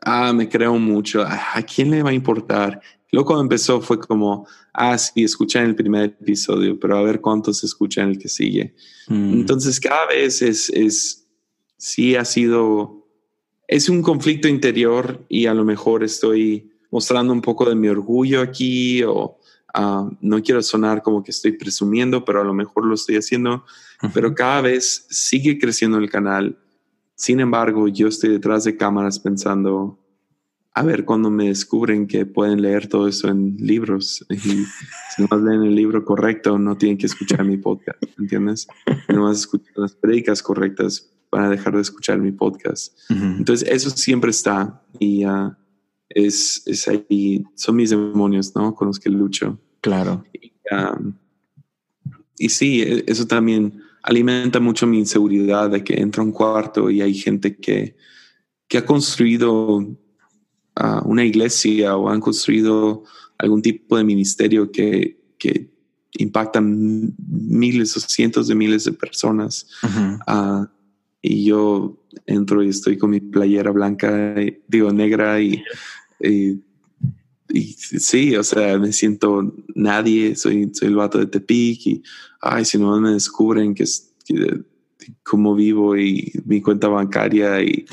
ah, me creo mucho, ¿a quién le va a importar? Luego cuando empezó fue como, ah, sí, escuché en el primer episodio, pero a ver cuántos escuchan el que sigue. Mm. Entonces cada vez es, es, sí ha sido, es un conflicto interior y a lo mejor estoy mostrando un poco de mi orgullo aquí o ah, no quiero sonar como que estoy presumiendo, pero a lo mejor lo estoy haciendo, pero cada vez sigue creciendo el canal. Sin embargo, yo estoy detrás de cámaras pensando, a ver cuando me descubren que pueden leer todo eso en libros y si no leen el libro correcto no tienen que escuchar mi podcast, ¿entiendes? No a escuchar las predicas correctas para dejar de escuchar mi podcast. Entonces eso siempre está y uh, es, es, ahí, son mis demonios, ¿no? Con los que lucho. Claro. Y, um, y sí, e, eso también alimenta mucho mi inseguridad de que entro a un cuarto y hay gente que, que ha construido una iglesia o han construido algún tipo de ministerio que, que impacta miles o cientos de miles de personas. Ah, y yo entro y estoy con mi playera blanca, digo negra y, y, sí, o sea, me siento nadie, soy, soy el vato de Tepic y, ay, si no me descubren que, que cómo vivo y mi cuenta bancaria y,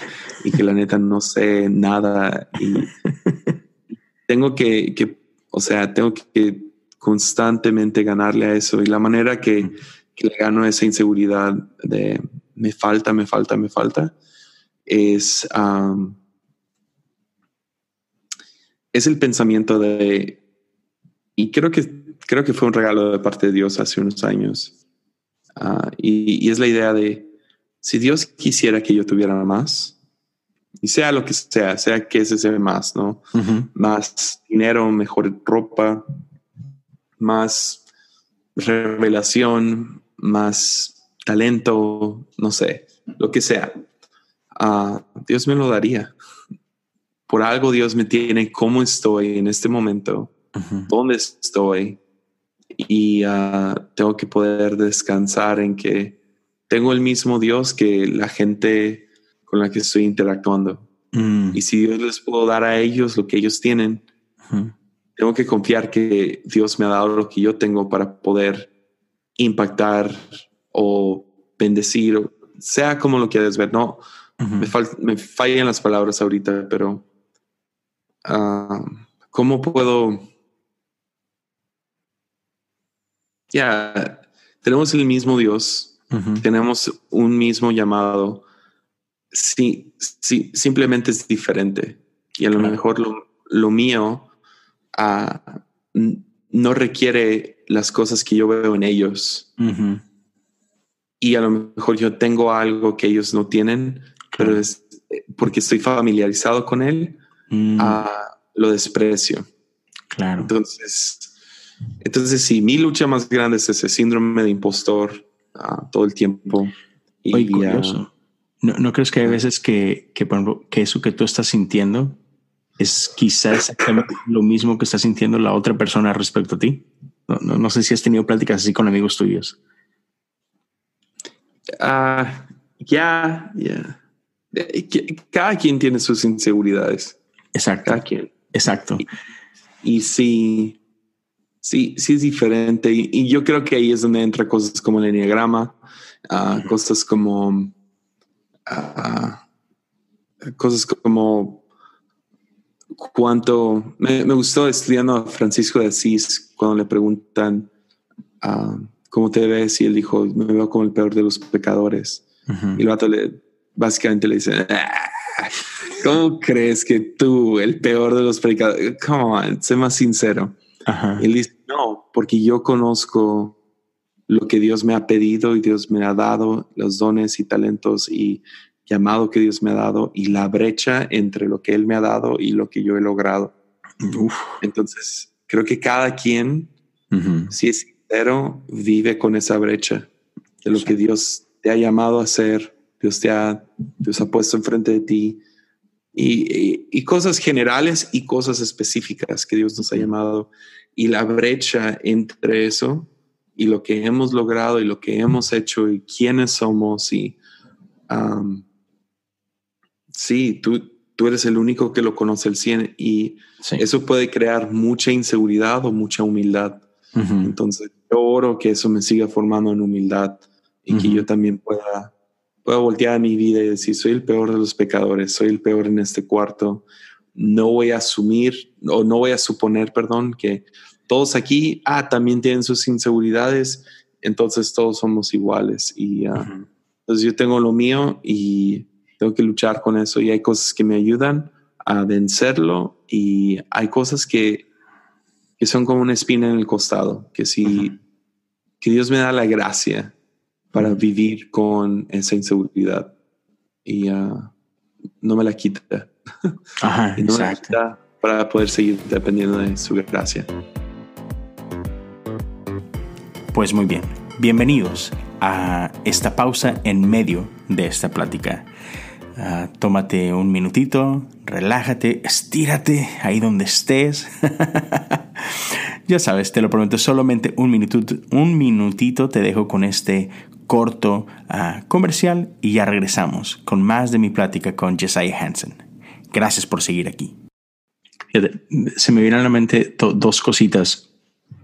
que la neta no sé nada y tengo que, que, o sea, tengo que constantemente ganarle a eso y la manera que, que le gano esa inseguridad de me falta, me falta, me falta es es el pensamiento de y creo que creo que fue un regalo de parte de Dios hace unos años Ah, y, es la idea de, si Dios quisiera que yo tuviera más, y sea lo que sea, sea que ese sea más, ¿no? Más dinero, mejor ropa, más revelación, más talento, no sé, lo que sea. Ah, Dios me lo daría. Por algo Dios me tiene cómo estoy en este momento, dónde estoy, y ah, tengo que poder descansar en que tengo el mismo Dios que la gente con la que estoy interactuando. Mm. Y si Dios les puedo dar a ellos lo que ellos tienen, tengo que confiar que Dios me ha dado lo que yo tengo para poder impactar o bendecir, sea como lo quieras ver. No, me, me, fallan las palabras ahorita, pero uh, ¿cómo puedo ya tenemos el mismo Dios, tenemos un mismo llamado. Sí, sí, simplemente es diferente. Y a lo mejor lo, mío ah, no requiere las cosas que yo veo en ellos. Y a lo mejor yo tengo algo que ellos no tienen, pero es eh, porque estoy familiarizado con él, mm. ah, lo desprecio. Claro. Entonces, entonces, sí, mi lucha más grande es ese síndrome de impostor ah, todo el tiempo. Y, curioso. ¿No, ¿No, crees que hay veces que, que, que eso que tú estás sintiendo es quizás exactamente lo mismo que está sintiendo la otra persona respecto a ti? No, no, sé si has tenido pláticas así con amigos tuyos. Ah, ya, ya. Eh, cada quien tiene sus inseguridades. Exacto. Cada quien. Exacto. Y, y sí, Sí, sí es diferente. Y, yo creo que ahí es donde entra cosas como el enneagrama, ah, cosas como ah, cosas como cuánto me, gustó estudiando a Francisco de Asís cuando le preguntan uh, cómo te ves y él dijo me veo como el peor de los pecadores y el vato le básicamente le dice ah, ¿cómo crees que tú el peor de los pecadores? Come on, sé más sincero él dice, no, porque yo conozco lo que Dios me ha pedido y Dios me ha dado, los dones y talentos y llamado que Dios me ha dado y la brecha entre lo que Él me ha dado y lo que yo he logrado. Entonces, creo que cada quien, si es sincero, vive con esa brecha de lo que Dios te ha llamado a hacer, Dios te ha, Dios ha puesto enfrente de ti. Y, cosas generales y cosas específicas que Dios nos ha llamado. Y la brecha entre eso y lo que hemos logrado y lo que hemos hecho y quiénes somos y sí, tú, tú eres el único que lo conoce el 100 y eso puede crear mucha inseguridad o mucha humildad. Entonces, yo oro que eso me siga formando en humildad y que yo también pueda puedo voltear a mi vida y decir, soy el peor de los pecadores, soy el peor en este cuarto. No voy a asumir o no voy a suponer, perdón, que todos aquí, ah, también tienen sus inseguridades, entonces todos somos iguales. Y uh, entonces yo tengo lo mío y tengo que luchar con eso y hay cosas que me ayudan a vencerlo y hay cosas que, que son como una espina en el costado, que si que Dios me da la gracia para vivir con esa inseguridad y uh, no me la quita. Ajá, no exacto. para poder seguir dependiendo de su gracia. Pues muy bien, bienvenidos a esta pausa en medio de esta plática. Uh, tómate un minutito, relájate, estírate ahí donde estés. ya sabes, te lo prometo, solamente un minutito, un minutito te dejo con este corto uh, comercial y ya regresamos con más de mi plática con Jesiah Hansen. Gracias por seguir aquí. Se me vienen a la mente dos cositas.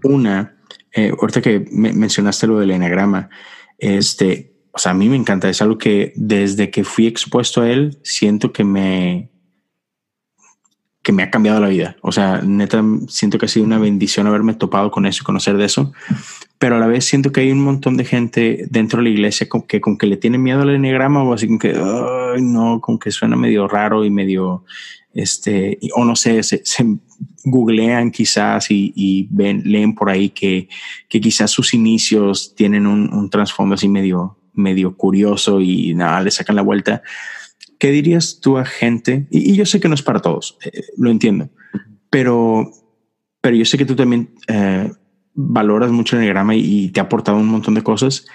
Una, eh, ahorita que me mencionaste lo del enagrama, este, o sea, a mí me encanta, es algo que desde que fui expuesto a él, siento que me, que me ha cambiado la vida. O sea, neta, siento que ha sido una bendición haberme topado con eso y conocer de eso, pero a la vez siento que hay un montón de gente dentro de la iglesia con que, con que le tiene miedo al enneagrama o así como que, ay, no, como que suena medio raro y medio, este, o no sé, se, googlean quizás y, ven, leen por ahí que, que quizás sus inicios tienen un, un trasfondo así medio, medio curioso y nada, le sacan la vuelta. ¿Qué dirías tú a gente? Y, yo sé que no es para todos, eh, lo entiendo, pero, pero yo sé que tú también eh, valoras mucho el enneagrama y, te ha aportado un montón de cosas.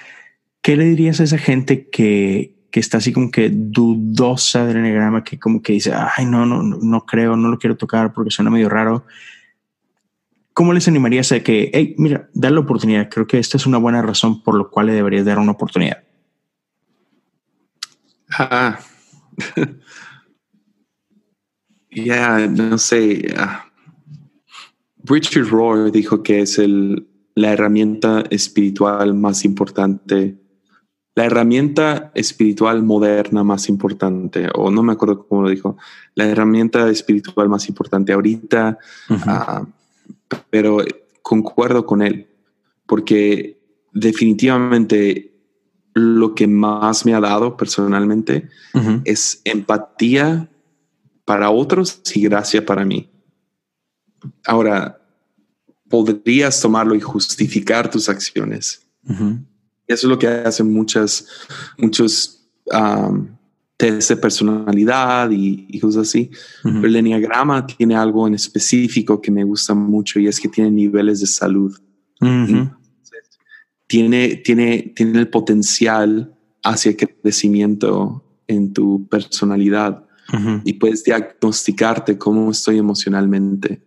¿Qué le dirías a esa gente que, que está así como que dudosa del enneagrama, que como que dice, ay, no, no, no creo, no lo quiero tocar porque suena medio raro? ¿Cómo les animarías a que, hey, mira, dale la oportunidad? Creo que esta es una buena razón por lo cual le deberías dar una oportunidad. Ah, ya, no sé. Ah, Richard Rohr dijo que es el, la herramienta espiritual más importante, la herramienta espiritual moderna más importante, o no me acuerdo cómo lo dijo, la herramienta espiritual más importante ahorita, ah, pero concuerdo con él, porque definitivamente lo que más me ha dado personalmente es empatía para otros y gracia para mí. Ahora, podrías tomarlo y justificar tus acciones. Eso es lo que hacen muchas, muchos um, test de personalidad y, cosas así. Pero el enneagrama tiene algo en específico que me gusta mucho y es que tiene niveles de salud. Tiene, tiene, tiene el potencial hacia crecimiento en tu personalidad y puedes diagnosticarte cómo estoy emocionalmente.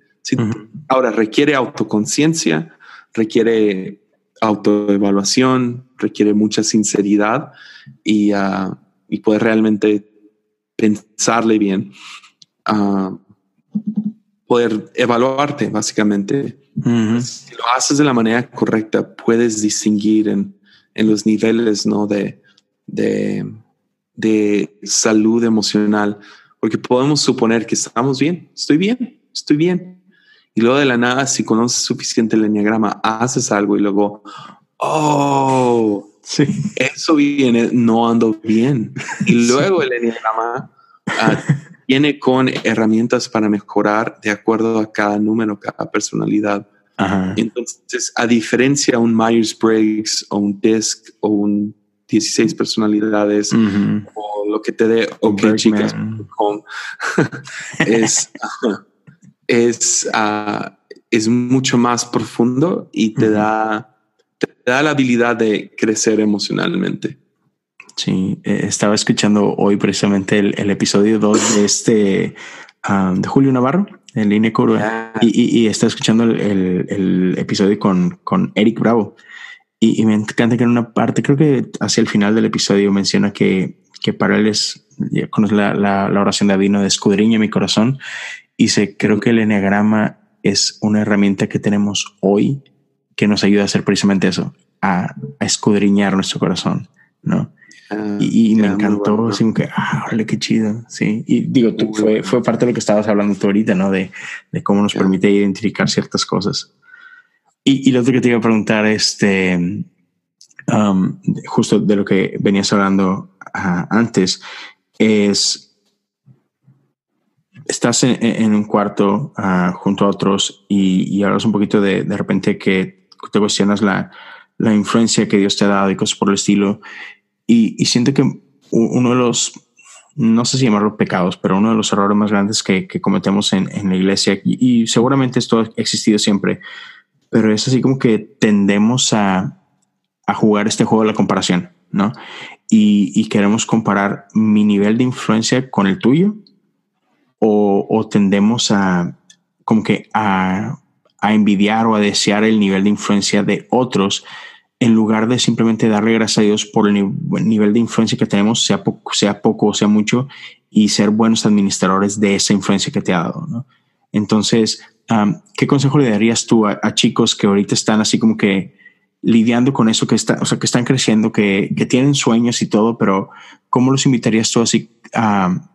Ahora, requiere autoconciencia, requiere autoevaluación, requiere mucha sinceridad y, uh, y poder realmente pensarle bien, uh, poder evaluarte básicamente. Si lo haces de la manera correcta, puedes distinguir en, en los niveles ¿no? de, de, de salud emocional, porque podemos suponer que estamos bien, estoy bien, estoy bien, y luego de la nada, si conoces suficiente el enneagrama, haces algo y luego, oh, sí. eso viene, no ando bien. Y luego el enneagrama ah, viene con herramientas para mejorar de acuerdo a cada número, cada personalidad. Entonces, a diferencia de un Myers-Briggs o un DISC o un 16 personalidades o lo que te dé OK chicas es es, ah, es mucho más profundo y te, da, te da la habilidad de crecer emocionalmente. Sí, eh, estaba escuchando hoy precisamente el, episodio 2 de este um, de Julio Navarro en línea curva ah. y, y, estaba escuchando el, episodio con, con Eric Bravo y, me encanta que en una parte, creo que hacia el final del episodio menciona que, que para él es, conoce la, la, la, oración de Adino de escudriña mi corazón y dice, creo que el enneagrama es una herramienta que tenemos hoy que nos ayuda a hacer precisamente eso, a, escudriñar nuestro corazón, ¿no? Ah, y, me encantó, así como que, ah, órale, qué chido, sí. Y digo, tú, fue, fue parte de lo que estabas hablando tú ahorita, ¿no? De, de cómo nos permite identificar ciertas cosas. Y, y, lo otro que te iba a preguntar, este, um, justo de lo que venías hablando ah, antes, es estás en, un cuarto uh, junto a otros y, y, hablas un poquito de, repente que te cuestionas la, la, influencia que Dios te ha dado y cosas por el estilo. Y, y, siento que uno de los, no sé si llamarlo pecados, pero uno de los errores más grandes que, cometemos en, en, la iglesia, y, seguramente esto ha existido siempre, pero es así como que tendemos a, a jugar este juego de la comparación, ¿no? Y queremos comparar mi nivel de influencia con el tuyo o, tendemos a como que a, envidiar o a desear el nivel de influencia de otros en lugar de simplemente darle gracias a Dios por el nivel de influencia que tenemos, sea poco, sea poco o sea mucho, y ser buenos administradores de esa influencia que te ha dado. Entonces, ¿qué consejo le darías tú a, chicos que ahorita están así como que lidiando con eso que está, o sea, que están creciendo, que, que tienen sueños y todo, pero cómo los invitarías tú así a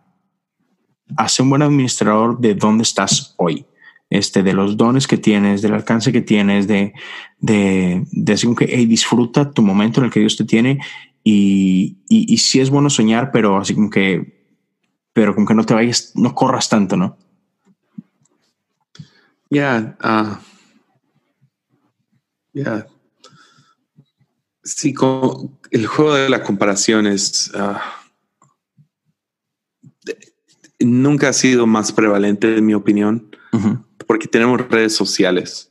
hace un buen administrador de dónde estás hoy, este, de los dones que tienes, del alcance que tienes, de, de, de así que disfruta tu momento en el que Dios te tiene y, y, y sí es bueno soñar, pero así como que, pero como que no te vayas, no corras tanto, ¿no? Ya, ah, ya. Sí, el juego de la comparación es... Ah, nunca ha sido más prevalente, en mi opinión, porque tenemos redes sociales.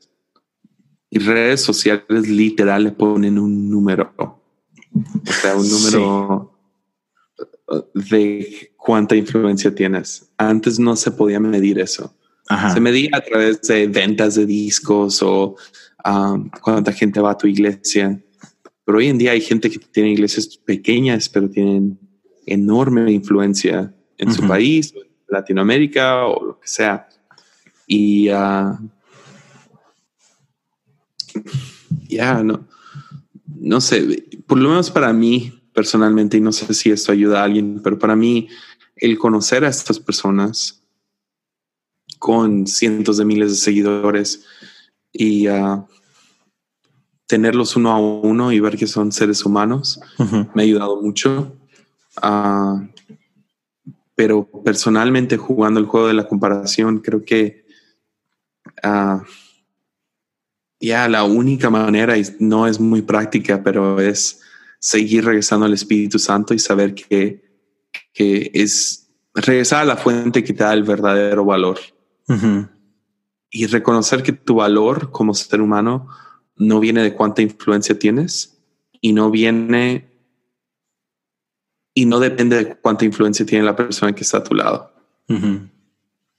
Y redes sociales literal le ponen un número. O sea, un número de cuánta influencia tienes. Antes no se podía medir eso. Se medía a través de ventas de discos o um, cuánta gente va a tu iglesia. Pero hoy en día hay gente que tiene iglesias pequeñas, pero tienen enorme influencia en su país, Latinoamérica o lo que sea. Y uh, ya, no, no sé, por lo menos para mí personalmente, y no sé si esto ayuda a alguien, pero para mí el conocer a estas personas con cientos de miles de seguidores y uh, tenerlos uno a uno y ver que son seres humanos me ha ayudado mucho. Uh, pero personalmente jugando el juego de la comparación, creo que uh, ya la única manera, y no es muy práctica, pero es seguir regresando al Espíritu Santo y saber que, que es regresar a la fuente que te da el verdadero valor. Y reconocer que tu valor como ser humano no viene de cuánta influencia tienes y no viene y no depende de cuánta influencia tiene la persona que está a tu lado.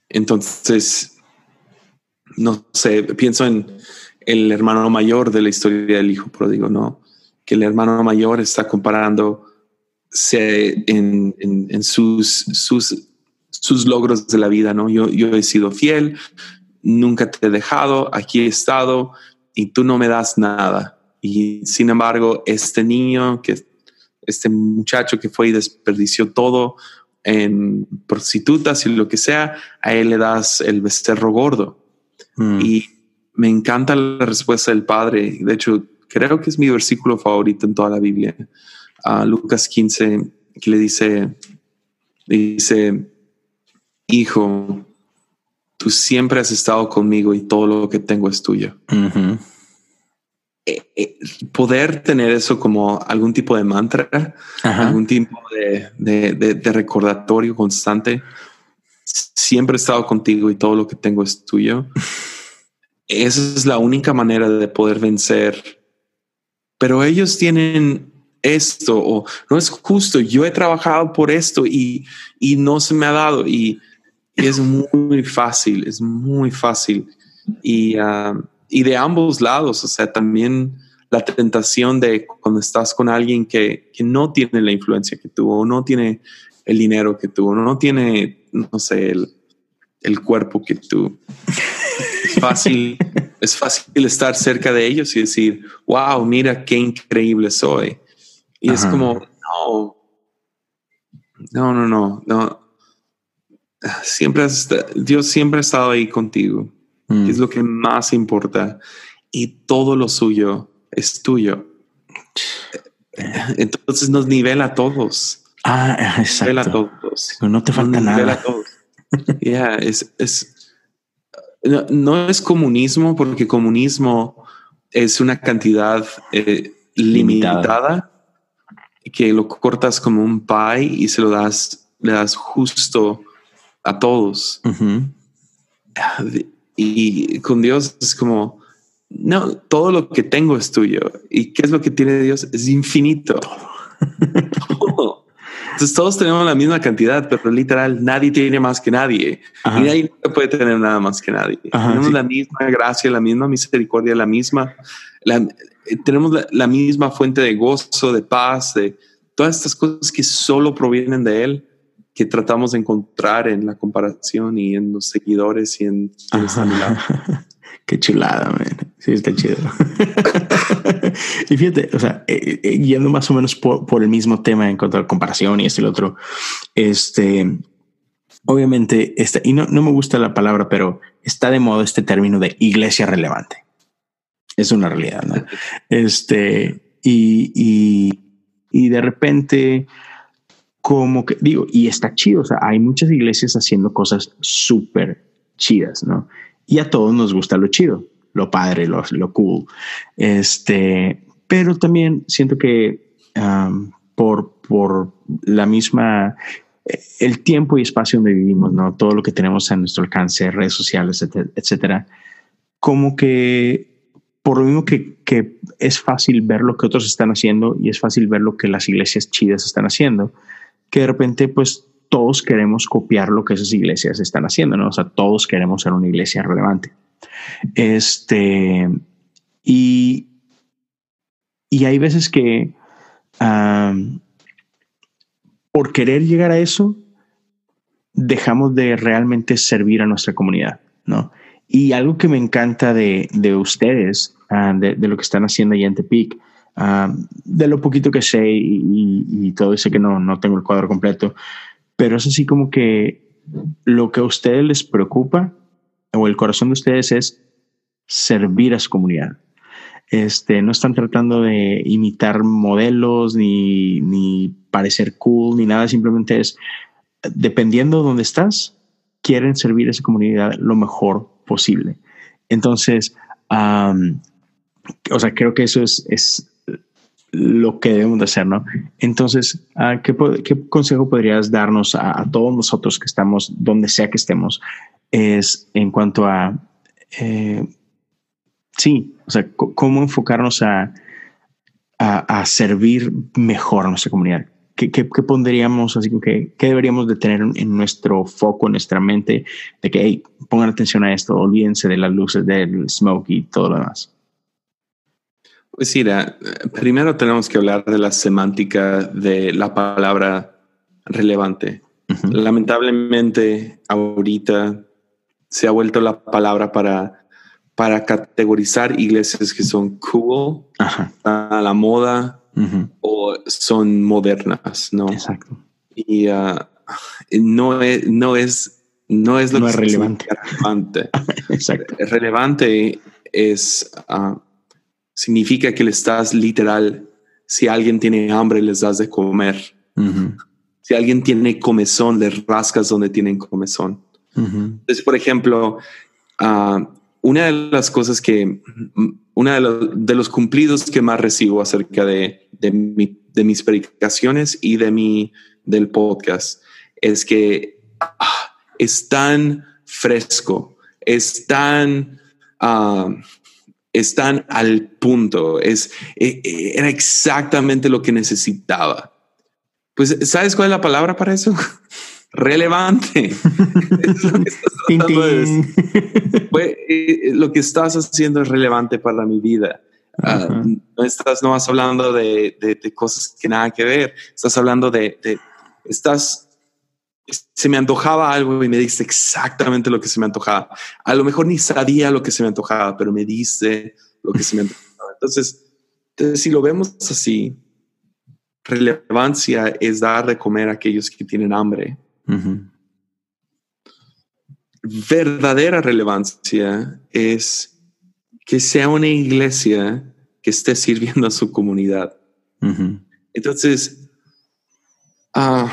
Entonces, no sé, pienso en el hermano mayor de la historia del hijo pródigo, ¿no? Que el hermano mayor está comparando en, en, sus, sus, sus logros de la vida, ¿no? Yo, yo he sido fiel, nunca te he dejado, aquí he estado y tú no me das nada. Y sin embargo, este niño que este muchacho que fue y desperdició todo en prostitutas y lo que sea, a él le das el becerro gordo. Mm. Y me encanta la respuesta del padre. De hecho, creo que es mi versículo favorito en toda la Biblia. A Lucas 15, que le dice, dice, hijo, tú siempre has estado conmigo y todo lo que tengo es tuyo. Poder tener eso como algún tipo de mantra, algún tipo de, recordatorio constante. Siempre he estado contigo y todo lo que tengo es tuyo. Esa es la única manera de poder vencer. Pero ellos tienen esto o no es justo. Yo he trabajado por esto y, y no se me ha dado y, es muy fácil, es muy fácil. Y, ah, y de ambos lados, o sea, también la tentación de cuando estás con alguien que, que no tiene la influencia que tú o no tiene el dinero que tú, no tiene, no sé, el, el cuerpo que tú. Es fácil, es fácil estar cerca de ellos y decir, wow, mira qué increíble soy. Y es como, no, no, no, no, no. Siempre Dios siempre ha estado ahí contigo. Mm. Es lo que más importa. Y todo lo suyo es tuyo. Entonces nos nivela a todos. Ah, exacto. Nivela a todos. No te falta nada. Nivela a todos. yeah, es, es, no, es comunismo porque comunismo es una cantidad eh, limitada que lo cortas como un pie y se lo das, le das justo a todos. Y con Dios es como, no, todo lo que tengo es tuyo. ¿Y qué es lo que tiene Dios? Es infinito. Entonces todos tenemos la misma cantidad, pero literal nadie tiene más que nadie y nadie puede tener nada más que nadie. tenemos la misma gracia, la misma misericordia, la misma, eh, tenemos la, misma fuente de gozo, de paz, de todas estas cosas que solo provienen de Él, que tratamos de encontrar en la comparación y en los seguidores y en, Qué chulada, man. Sí, está chido. y fíjate, o sea, eh, eh, yendo más o menos por, el mismo tema en cuanto a la comparación y este y el otro, este, obviamente, esta, y no, no me gusta la palabra, pero está de moda este término de iglesia relevante. Es una realidad, ¿no? Este, y, y, y de repente, como que digo, y está chido, o sea, hay muchas iglesias haciendo cosas súper chidas, ¿no? Y a todos nos gusta lo chido, lo padre, lo, lo cool. Este, pero también siento que por, por la misma, el tiempo y espacio donde vivimos, ¿no? Todo lo que tenemos a nuestro alcance, redes sociales, etcétera, como que por lo mismo que, que, es fácil ver lo que otros están haciendo y es fácil ver lo que las iglesias chidas están haciendo, que de repente pues todos queremos copiar lo que esas iglesias están haciendo, ¿no? O sea, todos queremos ser una iglesia relevante. Este, y, y hay veces que por querer llegar a eso, dejamos de realmente servir a nuestra comunidad, ¿no? Y algo que me encanta de, de ustedes, de, de, lo que están haciendo allá en Tepic, de lo poquito que sé y, todo, sé que no, no tengo el cuadro completo, pero es así como que lo que a ustedes les preocupa o el corazón de ustedes es servir a su comunidad. Este, no están tratando de imitar modelos ni, ni parecer cool ni nada, simplemente es dependiendo de dónde estás, quieren servir a esa comunidad lo mejor posible. Entonces, o sea, creo que eso es, es lo que debemos de hacer, ¿no? Entonces, ah, ¿qué, ¿qué, consejo podrías darnos a, todos nosotros que estamos donde sea que estemos? Es en cuanto a, eh, sí, o sea, cómo enfocarnos a, a, servir mejor a nuestra comunidad. ¿Qué, qué, pondríamos, así que qué deberíamos de tener en nuestro foco, en nuestra mente, de que, hey, pongan atención a esto, olvídense de las luces, del smoke y todo lo demás? Pues mira, primero tenemos que hablar de la semántica de la palabra relevante. Lamentablemente, ahorita se ha vuelto la palabra para, para categorizar iglesias que son cool, a la moda o son modernas, ¿no? Exacto. Y ah, no, es, no es no es lo que es relevante. relevante. Exacto. Relevante es uh, significa que le estás literal, si alguien tiene hambre, les das de comer. Si alguien tiene comezón, le rascas donde tienen comezón. Entonces, por ejemplo, ah, una de las cosas que, una de, los cumplidos que más recibo acerca de, de, mis predicaciones y de mi, del podcast es que ah, es tan fresco, es tan... Uh, están al punto. Es, eh, eh, era exactamente lo que necesitaba. Pues, ¿sabes cuál es la palabra para eso? Relevante. lo, que estás haciendo es relevante para mi vida. Ah, no estás no vas hablando de, cosas que nada que ver. Estás hablando de, de, estás, se me antojaba algo y me diste exactamente lo que se me antojaba. A lo mejor ni sabía lo que se me antojaba, pero me diste lo que se me antojaba. Entonces, entonces si lo vemos así, relevancia es dar de comer a aquellos que tienen hambre. Verdadera relevancia es que sea una iglesia que esté sirviendo a su comunidad. Entonces, uh,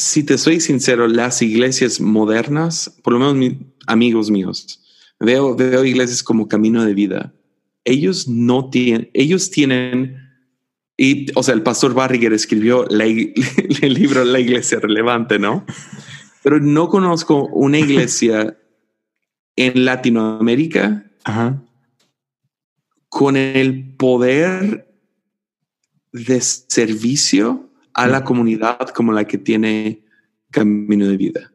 si te soy sincero, las iglesias modernas, por lo menos mis amigos míos, veo, veo iglesias como camino de vida. Ellos no tienen, ellos tienen, y, o sea, el pastor Barriger escribió el libro La Iglesia Relevante, ¿no? Pero no conozco una iglesia en Latinoamérica con el poder de servicio a la comunidad como la que tiene Camino de Vida.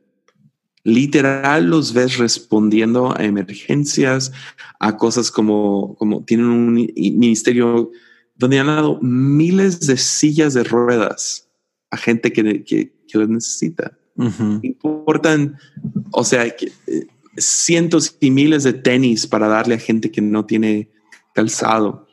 Literal los ves respondiendo a emergencias, a cosas como, como tienen un ministerio donde han dado miles de sillas de ruedas a gente que, que, las necesita. Importan, o sea, eh, cientos y miles de tenis para darle a gente que no tiene calzado.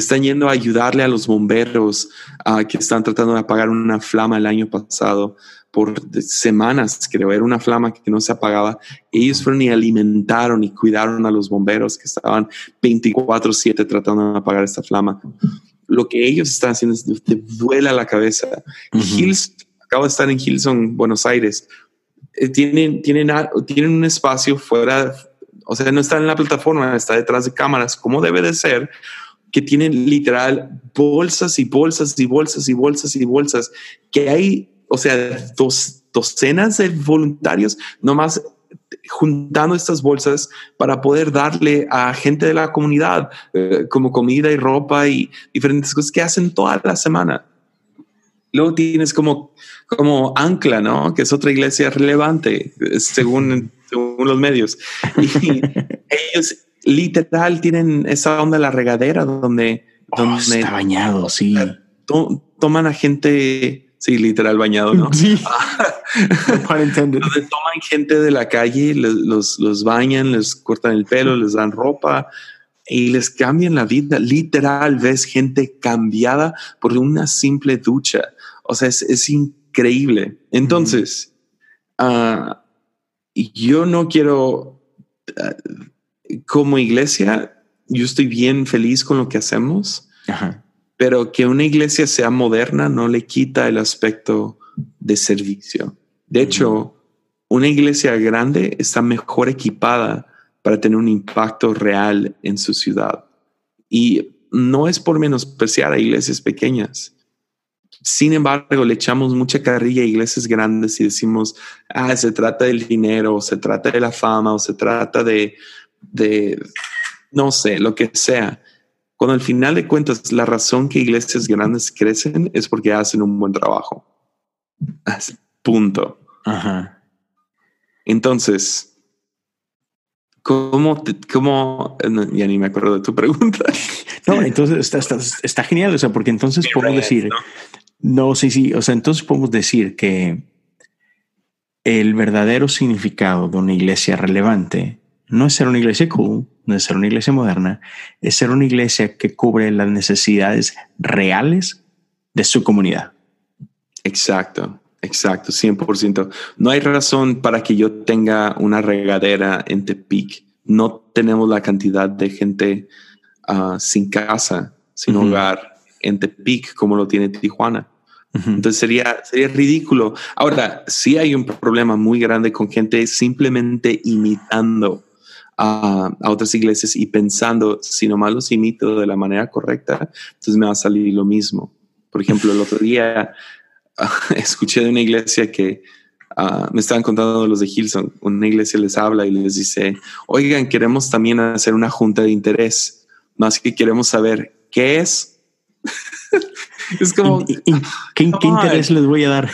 Están yendo a ayudarle a los bomberos uh, que están tratando de apagar una flama el año pasado por semanas, creo, era una flama que no se apagaba. Ellos fueron y alimentaron y cuidaron a los bomberos que estaban 24/7 tratando de apagar esta flama. Lo que ellos están haciendo es te vuela la cabeza. Hills, acabo de estar en Hilson, Buenos Aires. Eh, tienen, tienen, tienen un espacio fuera, o sea, no está en la plataforma, está detrás de cámaras, como debe de ser, que tienen literal bolsas y bolsas y bolsas y bolsas y bolsas, que hay, o sea, dos, docenas de voluntarios nomás juntando estas bolsas para poder darle a gente de la comunidad eh, como comida y ropa y diferentes cosas que hacen toda la semana. Luego tienes como, como Ancla, ¿no? Que es otra iglesia relevante según según los medios. Y ellos literal tienen esa onda de la regadera donde, oh, donde está bañado, sí. toman a gente, sí, literal bañado, ¿no? Sí. donde toman gente de la calle, los, los bañan, les cortan el pelo, les dan ropa y les cambian la vida. Literal, ves gente cambiada por una simple ducha. O sea, es, es increíble. Entonces, uh, yo no quiero, como iglesia, yo estoy bien feliz con lo que hacemos, pero que una iglesia sea moderna no le quita el aspecto de servicio. De hecho, una iglesia grande está mejor equipada para tener un impacto real en su ciudad. Y no es por menospreciar a iglesias pequeñas. Sin embargo, le echamos mucha carrilla a iglesias grandes y decimos, ah, se trata del dinero, o se trata de la fama, o se trata de, de, no sé, lo que sea. Cuando al final de cuentas, la razón que iglesias grandes crecen es porque hacen un buen trabajo. Punto. Ajá. Entonces, ¿cómo, cómo, ya ni me acuerdo de tu pregunta? No, entonces está, está, está genial, o sea, porque entonces podemos decir, no, sí, sí. O sea, entonces podemos decir que el verdadero significado de una iglesia relevante no es ser una iglesia cool, no es ser una iglesia moderna, es ser una iglesia que cubre las necesidades reales de su comunidad. Exacto, exacto, 100%. No hay razón para que yo tenga una regadera en Tepic. No tenemos la cantidad de gente ah, sin casa, sin hogar en Tepic como lo tiene Tijuana. Entonces sería, sería ridículo. Ahora, sí hay un problema muy grande con gente simplemente imitando a, otras iglesias y pensando, si nomás los imito de la manera correcta, entonces me va a salir lo mismo. Por ejemplo, el otro día escuché de una iglesia que ah, me estaban contando los de Hilson, una iglesia les habla y les dice, oigan, queremos también hacer una junta de interés más que queremos saber qué es. es como, ¿qué, interés les voy a dar?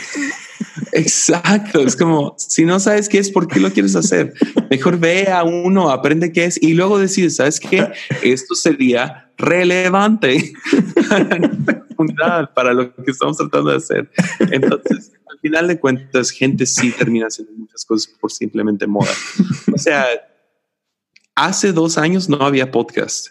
Exacto. Es como si no sabes qué es, ¿por qué lo quieres hacer? Mejor ve a uno, aprende qué es y luego decides, sabes qué? Esto sería relevante para lo que estamos tratando de hacer. Entonces, al final de cuentas, gente sí termina haciendo muchas cosas por simplemente moda. O sea, hace dos años no había podcast.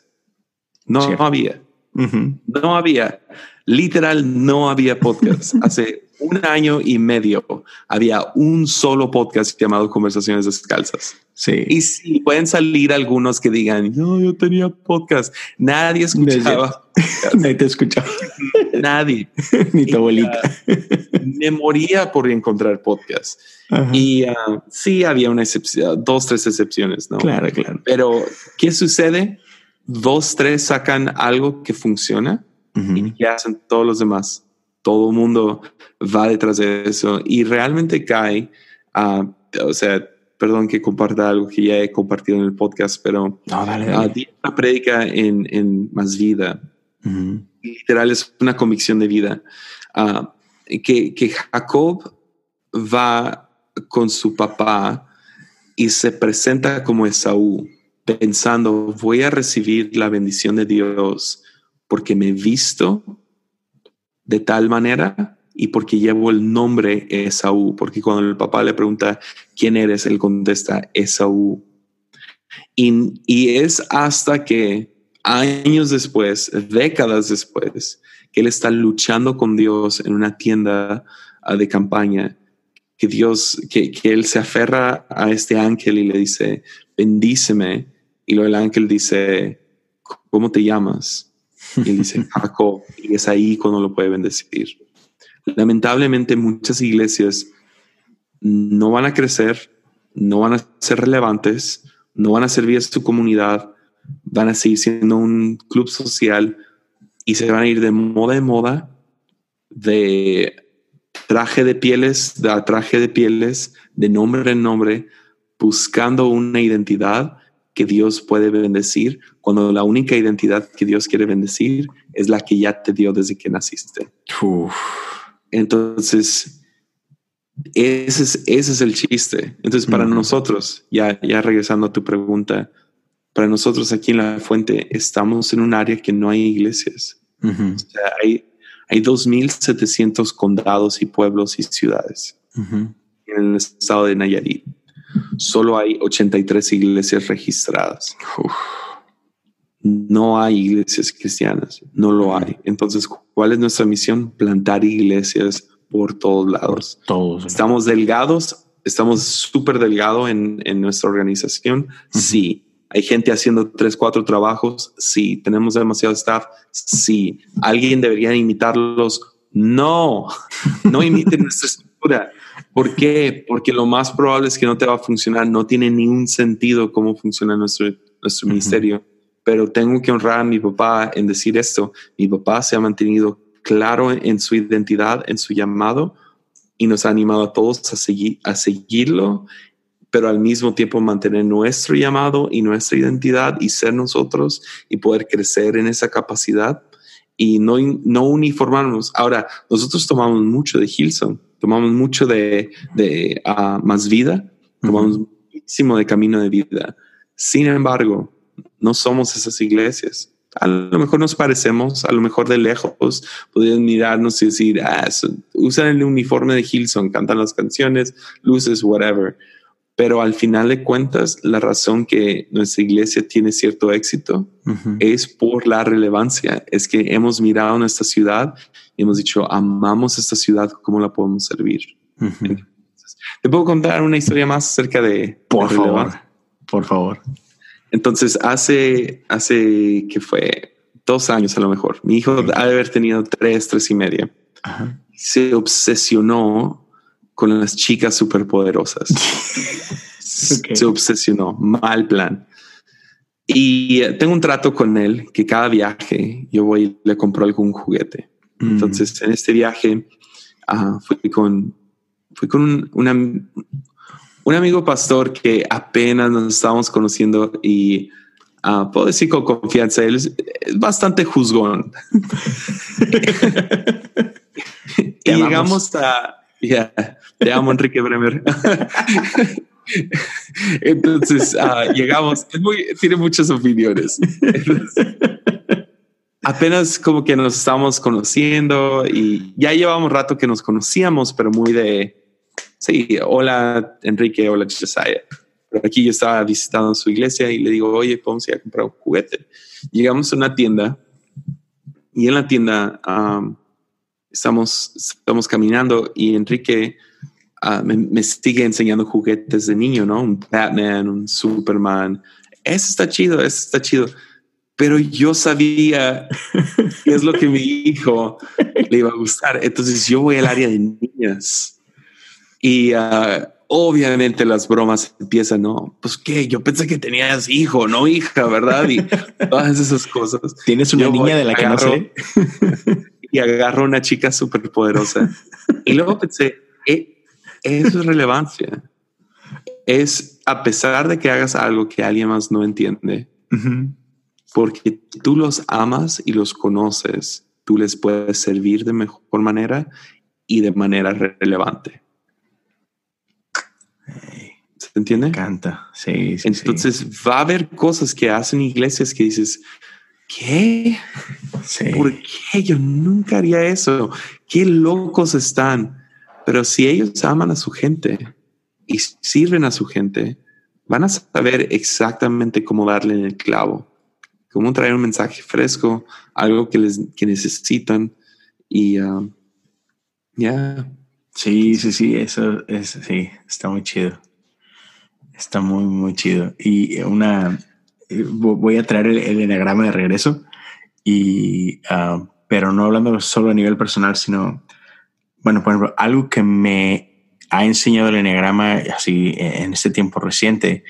No, había. No había. Literal, no había podcast. hace un año y medio había un solo podcast llamado Conversaciones Descalzas. Sí. Y si pueden salir algunos que digan, no, yo tenía podcast. Nadie escuchaba. Nadie te escuchaba. Nadie. Ni tu abuelita. me moría por encontrar podcast. Y uh, sí había una excepción, dos, tres excepciones, ¿no? Claro, claro. Pero, ¿qué sucede? Dos, tres sacan algo que funciona y ¿qué hacen todos los demás? todo el mundo va detrás de eso y realmente cae, uh, o sea, perdón que comparta algo que ya he compartido en el podcast, pero no, dale, dale. Uh, predica en, en Más Vida. Literal es una convicción de vida. Uh, que, que Jacob va con su papá y se presenta como Esaú, pensando, voy a recibir la bendición de Dios porque me he visto de tal manera y porque llevo el nombre Esaú, porque cuando el papá le pregunta quién eres, él contesta Esaú. Y, y es hasta que años después, décadas después, que él está luchando con Dios en una tienda ah, de campaña, que Dios, que, que él se aferra a este ángel y le dice, bendíceme. Y luego el ángel dice, ¿cómo te llamas? Y dice, Jacob, y es ahí cuando lo puede bendecir. Lamentablemente muchas iglesias no van a crecer, no van a ser relevantes, no van a servir a su comunidad, van a seguir siendo un club social y se van a ir de moda en moda, de traje de pieles, de traje de pieles, de nombre en nombre, buscando una identidad que Dios puede bendecir cuando la única identidad que Dios quiere bendecir es la que ya te dio desde que naciste. Entonces, ese es, ese es el chiste. Entonces, para nosotros, ya, ya regresando a tu pregunta, para nosotros aquí en La Fuente estamos en un área que no hay iglesias. o sea, hay, hay 2.700 condados y pueblos y ciudades en el estado de Nayarit solo hay 83 iglesias registradas. No hay iglesias cristianas, no lo hay. Entonces, ¿cuál es nuestra misión? Plantar iglesias por todos lados. todos. Estamos delgados, estamos súper delgados en, nuestra organización. Sí. Hay gente haciendo tres, cuatro trabajos. Sí. Tenemos demasiado staff. Sí. ¿Alguien debería imitarlos? No, no imiten nuestra estructura. ¿Por qué? Porque lo más probable es que no te va a funcionar. No tiene ningún sentido cómo funciona nuestro, nuestro ministerio. Pero tengo que honrar a mi papá en decir esto. Mi papá se ha mantenido claro en su identidad, en su llamado y nos ha animado a todos a, seguir, a seguirlo, pero al mismo tiempo mantener nuestro llamado y nuestra identidad y ser nosotros y poder crecer en esa capacidad y no, no uniformarnos. Ahora, nosotros tomamos mucho de Hilson tomamos mucho de, de uh, más vida, tomamos muchísimo de camino de vida. Sin embargo, no somos esas iglesias. A lo mejor nos parecemos, a lo mejor de lejos podrían mirarnos y decir, ah, usan el uniforme de Hilson, cantan las canciones, luces, whatever. Pero al final de cuentas, la razón que nuestra iglesia tiene cierto éxito es por la relevancia. Es que hemos mirado nuestra ciudad y hemos dicho, amamos esta ciudad, ¿cómo la podemos servir? Te puedo contar una historia más acerca de... Por favor, por favor. Entonces, hace, hace que fue dos años a lo mejor, mi hijo ha de haber tenido tres, tres y media. Se obsesionó con las chicas superpoderosas. Se obsesionó, mal plan. Y eh, tengo un trato con él que cada viaje yo voy y le compro algún juguete. Mm. Entonces, en este viaje uh, fui con, fui con un, un, amigo pastor que apenas nos estábamos conociendo y Ah, puedo decir con confianza, él es, bastante juzgón. y llegamos a... Ya, te amo, Enrique Bremer. Entonces uh, llegamos, tiene muchas opiniones. apenas como que nos estamos conociendo y ya llevamos rato que nos conocíamos, pero muy de, sí, hola Enrique, hola Josiah. Pero aquí yo estaba visitando su iglesia y le digo, oye, podemos ir a comprar un juguete. Llegamos a una tienda y en la tienda um, estamos, estamos caminando y Enrique Ah, me, sigue enseñando juguetes de niño, ¿no? Un Batman, un Superman. Eso está chido, eso está chido. Pero yo sabía qué es lo que mi hijo le iba a gustar. Entonces yo voy al área de niñas y ah, obviamente las bromas empiezan, ¿no? Pues qué, yo pensé que tenías hijo, no hija, ¿verdad? Y todas esas cosas. Tienes una niña de la que no sé. y agarro una chica súper poderosa. Y luego pensé, eh, eso es relevancia. Es a pesar de que hagas algo que alguien más no entiende, porque tú los amas y los conoces, tú les puedes servir de mejor manera y de manera relevante. ¿Se entiende? Me encanta. Sí, sí Entonces va a haber cosas que hacen iglesias que dices, ¿qué? ¿Por qué? Yo nunca haría eso. Qué locos están. Pero si ellos aman a su gente y sirven a su gente, van a saber exactamente cómo darle en el clavo, cómo traer un mensaje fresco, algo que les que necesitan y um, ya. Sí, sí, sí, eso es, sí, está muy chido. Está muy, muy chido. Y una, voy a traer el, el enagrama de regreso y, uh, pero no hablando solo a nivel personal, sino bueno, por ejemplo, algo que me ha enseñado el enneagrama así en este tiempo reciente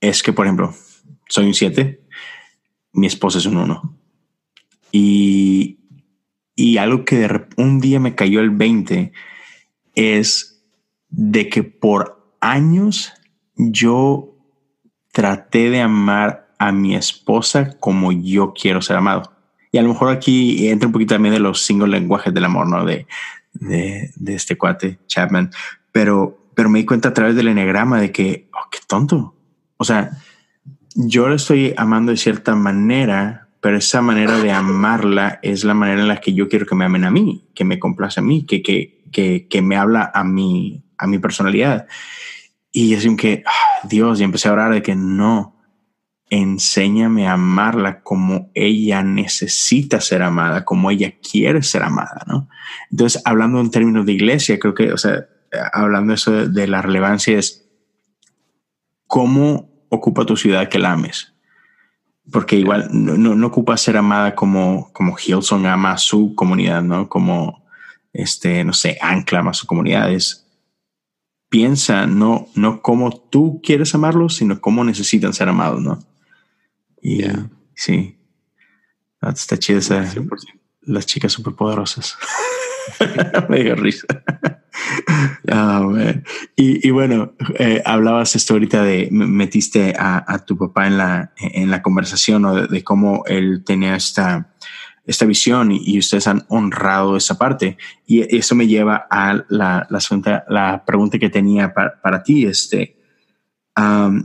es que, por ejemplo, soy un 7, mi esposa es un 1. Y, y algo que de un día me cayó el 20 es de que por años yo traté de amar a mi esposa como yo quiero ser amado. Y a lo mejor aquí entra un poquito también de los cinco lenguajes del amor, ¿no? De, de, este cuate Chapman. Pero, pero me di cuenta a través del enegrama de que, oh, qué tonto. O sea, yo la estoy amando de cierta manera, pero esa manera de amarla es la manera en la que yo quiero que me amen a mí, que me complace a mí, que, que, que, que me habla a mi, a mi personalidad. Y así que, ah, Dios, y empecé a orar de que no, enséñame a amarla como ella necesita ser amada, como ella quiere ser amada, ¿no? Entonces, hablando en términos de iglesia, creo que, o sea, hablando eso de, la relevancia es cómo ocupa tu ciudad que la ames. Porque igual no, no, ocupa ser amada como, como Hilson ama a su comunidad, ¿no? Como, este, no sé, Ancla ama a su comunidad. Es, piensa no, no cómo tú quieres amarlos, sino cómo necesitan ser amados, ¿no? Y sí, está chida esa, las chicas superpoderosas. Me dio risa. Ah, y, y, bueno, eh, hablabas esto ahorita de metiste a, tu papá en la, en la conversación o de, cómo él tenía esta, esta visión y, ustedes han honrado esa parte. Y eso me lleva a la, la, la pregunta que tenía para, para ti. Este,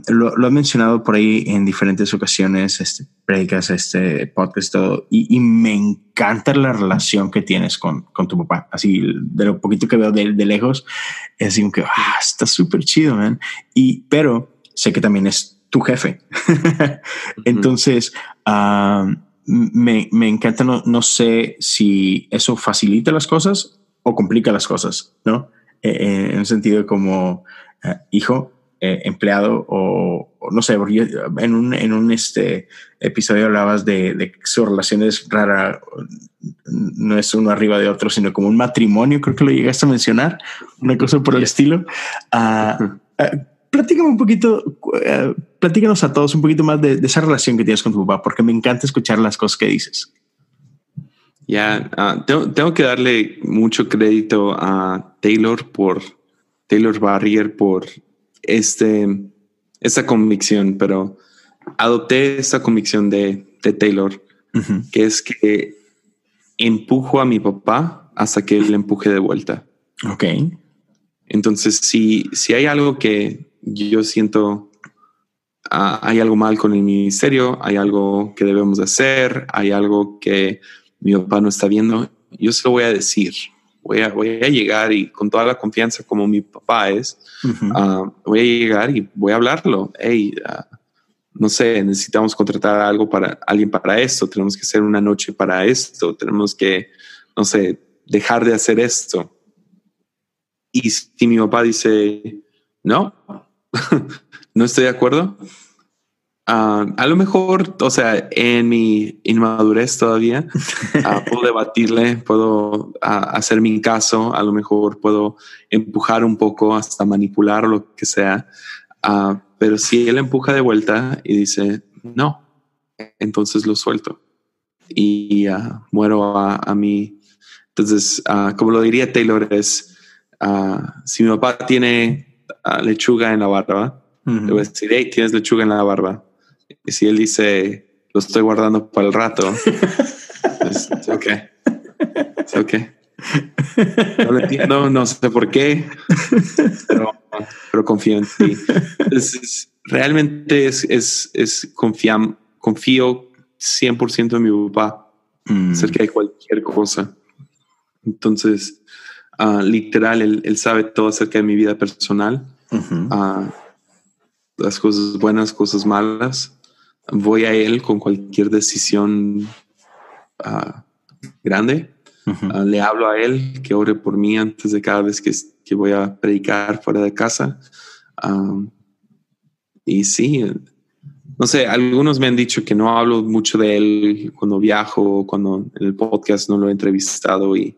lo, lo, mencionado por ahí en diferentes ocasiones, este, predicas, este podcast, todo, y, me encanta la relación que tienes con, con, tu papá. Así, de lo poquito que veo de, de lejos, es así que ah, está súper chido, man. Y, pero sé que también es tu jefe. Entonces, me, me, encanta, no, no, sé si eso facilita las cosas o complica las cosas, ¿no? E, e, en un sentido como, uh, hijo, eh, empleado o, no sé, en un, en un este episodio hablabas de, de su relación es rara, no es uno arriba de otro, sino como un matrimonio, creo que lo llegaste a mencionar, una cosa por el estilo. Uh, platícame un poquito, uh, platícanos a todos un poquito más de, esa relación que tienes con tu papá, porque me encanta escuchar las cosas que dices. Ya, tengo, tengo, que darle mucho crédito a Taylor por Taylor Barrier por este, esta convicción, pero adopté esta convicción de, de Taylor, que es que empujo a mi papá hasta que él empuje de vuelta. Ok. Entonces, si, si hay algo que yo siento, ah, hay algo mal con el ministerio, hay algo que debemos de hacer, hay algo que mi papá no está viendo, yo se lo voy a decir. Voy a, voy a llegar y con toda la confianza como mi papá es, ah, voy a llegar y voy a hablarlo. Hey, ah, no sé, necesitamos contratar algo para alguien para esto, tenemos que hacer una noche para esto, tenemos que, no sé, dejar de hacer esto. Y si mi papá dice, no, no estoy de acuerdo, ah, a lo mejor, o sea, en mi inmadurez todavía, ah, puedo debatirle, puedo ah, hacer mi caso, a lo mejor puedo empujar un poco hasta manipular lo que sea. pero si él empuja de vuelta y dice, no, entonces lo suelto y muero a, a mi. Entonces, como lo diría Taylor, es si mi papá tiene lechuga en la barba, le voy a decir, hey, tienes lechuga en la barba. Y si él dice, lo estoy guardando para el rato, es ok. Es ok. No lo entiendo, no sé por qué, pero, pero confío en ti. realmente es, es, es confío 100% en mi papá mm. acerca de cualquier cosa. Entonces, uh, literal, él, él, sabe todo acerca de mi vida personal las cosas buenas, cosas malas. Voy a él con cualquier decisión ah, grande. Ah, le hablo a él que ore por mí antes de cada vez que, que voy a predicar fuera de casa. y sí, no sé, algunos me han dicho que no hablo mucho de él cuando viajo, cuando en el podcast no lo he entrevistado y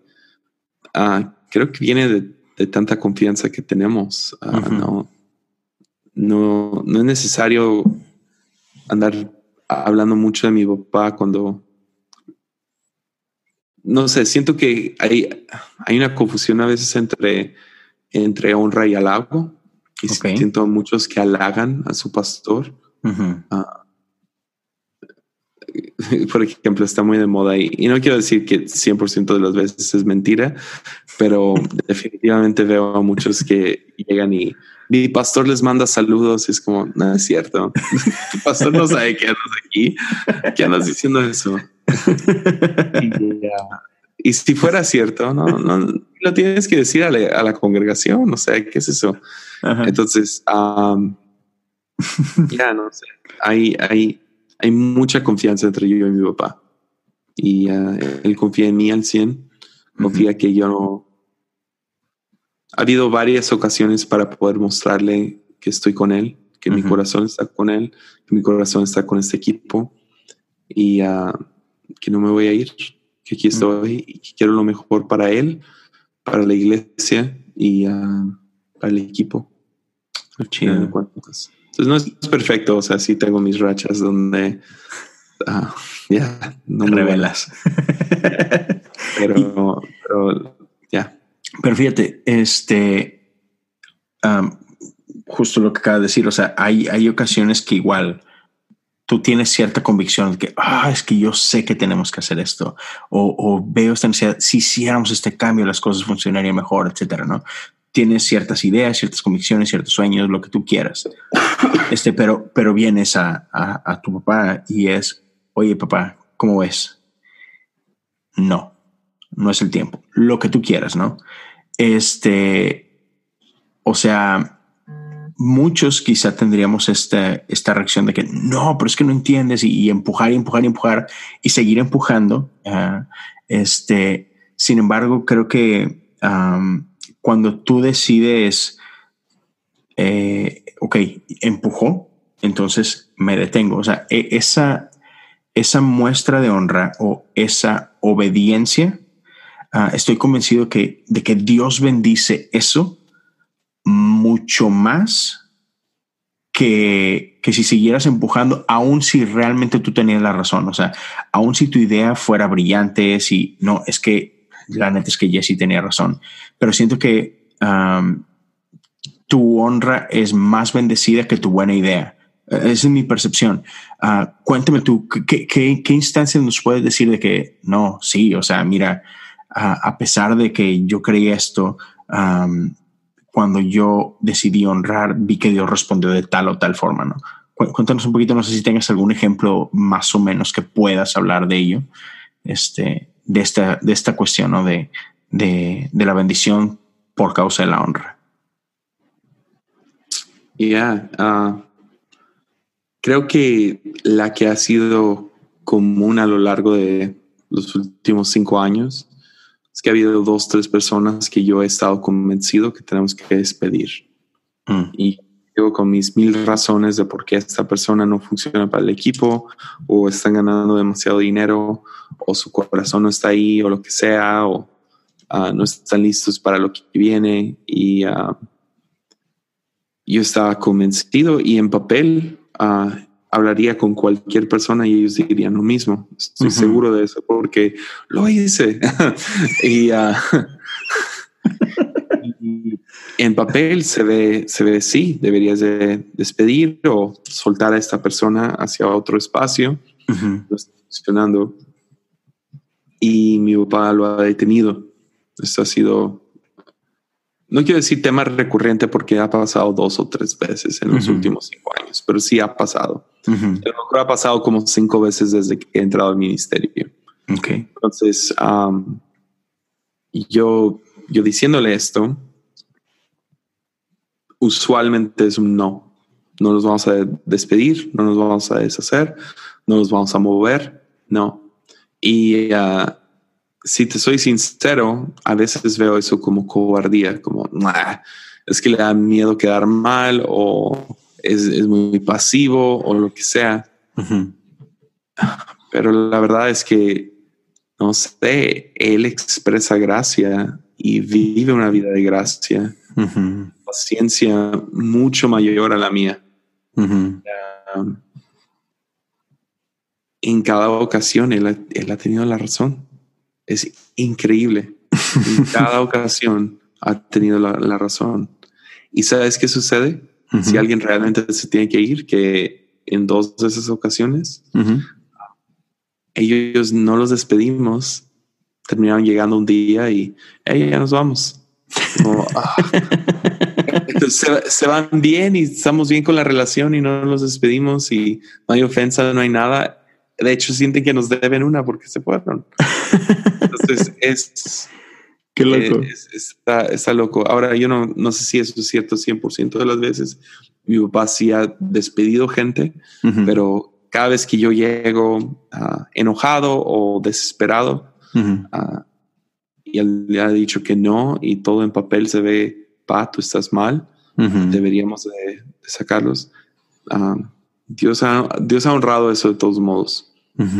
ah, creo que viene de, de, tanta confianza que tenemos. No, no, no es necesario andar hablando mucho de mi papá cuando no sé, siento que hay, hay una confusión a veces entre, entre honra y halago. Y siento muchos que halagan a su pastor. Ah, por ejemplo, está muy de moda y, y no quiero decir que 100% de las veces es mentira, pero definitivamente veo a muchos que llegan y mi pastor les manda saludos. Y es como, no es cierto. tu pastor no sabe que andas aquí. ¿Qué andas diciendo eso? y, si fuera cierto, no, no lo tienes que decir a la, congregación. O sea, ¿qué es eso? Entonces, ya no sé. Hay, hay, hay mucha confianza entre yo y mi papá. Y uh, él confía en mí al 100. Confía que yo no ha habido varias ocasiones para poder mostrarle que estoy con él, que mi corazón está con él, que mi corazón está con este equipo y uh, que no me voy a ir, que aquí estoy y que quiero lo mejor para él, para la iglesia y uh, para el equipo. Entonces no es perfecto, o sea, sí tengo mis rachas donde uh, ya no me revelas. pero, pero ya. Pero fíjate, este, justo lo que acaba de decir, o sea, hay, hay ocasiones que igual tú tienes cierta convicción de que, ah, es que yo sé que tenemos que hacer esto, o, o veo esta necesidad, si hiciéramos este cambio, las cosas funcionarían mejor, etcétera, ¿no? Tienes ciertas ideas, ciertas convicciones, ciertos sueños, lo que tú quieras. Este, pero, pero vienes a, a, tu papá y es, oye, papá, ¿cómo ves? No no es el tiempo, lo que tú quieras, ¿no? Este, o sea, muchos quizá tendríamos esta, esta reacción de que no, pero es que no entiendes y, empujar y empujar y empujar y seguir empujando. Este, sin embargo, creo que cuando tú decides, eh, ok, empujó, entonces me detengo. O sea, e, esa, esa muestra de honra o esa obediencia Ah, estoy convencido que, de que Dios bendice eso mucho más que, que si siguieras empujando, aun si realmente tú tenías la razón. O sea, aun si tu idea fuera brillante, si no, es que la neta es que Jesse tenía razón. Pero siento que tu honra es más bendecida que tu buena idea. Esa es mi percepción. Uh, cuéntame tú, ¿qué, qué, qué instancias nos puedes decir de que no, sí, o sea, mira, a pesar de que yo creí esto, cuando yo decidí honrar, vi que Dios respondió de tal o tal forma, ¿no? Cuéntanos un poquito, no sé si tengas algún ejemplo más o menos que puedas hablar de ello, este, de esta, de esta cuestión, ¿no? De, de, de la bendición por causa de la honra. Yeah, creo que la que ha sido común a lo largo de los últimos cinco años es que ha habido dos, tres personas que yo he estado convencido que tenemos que despedir. Mm. Y yo con mis mil razones de por qué esta persona no funciona para el equipo o están ganando demasiado dinero o su corazón no está ahí o lo que sea o uh, no están listos para lo que viene y uh, yo estaba convencido y en papel uh, hablaría con cualquier persona y ellos dirían lo mismo. Estoy seguro de eso porque lo hice. Y, en papel se ve, se ve sí, deberías de despedir o soltar a esta persona hacia otro espacio. Lo está funcionando. Y mi papá lo ha detenido. Esto ha sido no quiero decir tema recurrente porque ha pasado dos o tres veces en los últimos cinco años, pero sí ha pasado. Uh ha pasado como cinco veces desde que he entrado al ministerio. Okay. Entonces, yo, yo diciéndole esto, usualmente es un no. No nos vamos a despedir, no nos vamos a deshacer, no nos vamos a mover, no. Y uh, si te soy sincero, a veces veo eso como cobardía, como es que le da miedo quedar mal o es, muy pasivo o lo que sea. Pero la verdad es que, no sé, él expresa gracia y vive una vida de gracia, paciencia mucho mayor a la mía. en cada ocasión él ha tenido la razón es increíble. En cada ocasión ha tenido la, razón. ¿Y sabes qué sucede? Si alguien realmente se tiene que ir, que en dos de esas ocasiones, ellos no los despedimos, terminaron llegando un día y ya nos vamos. Ah. se, se, van bien y estamos bien con la relación y no los despedimos y no hay ofensa, no hay nada de hecho sienten que nos deben una porque se fueron. Entonces es... Qué loco. está, loco. Ahora yo no, no sé si eso es cierto 100% de las veces. Mi papá sí ha despedido gente, pero cada vez que yo llego ah, enojado o desesperado ah, y él le ha dicho que no y todo en papel se ve, pa, tú estás mal, deberíamos de, sacarlos. Ah, Dios ha, Dios ha honrado eso de todos modos.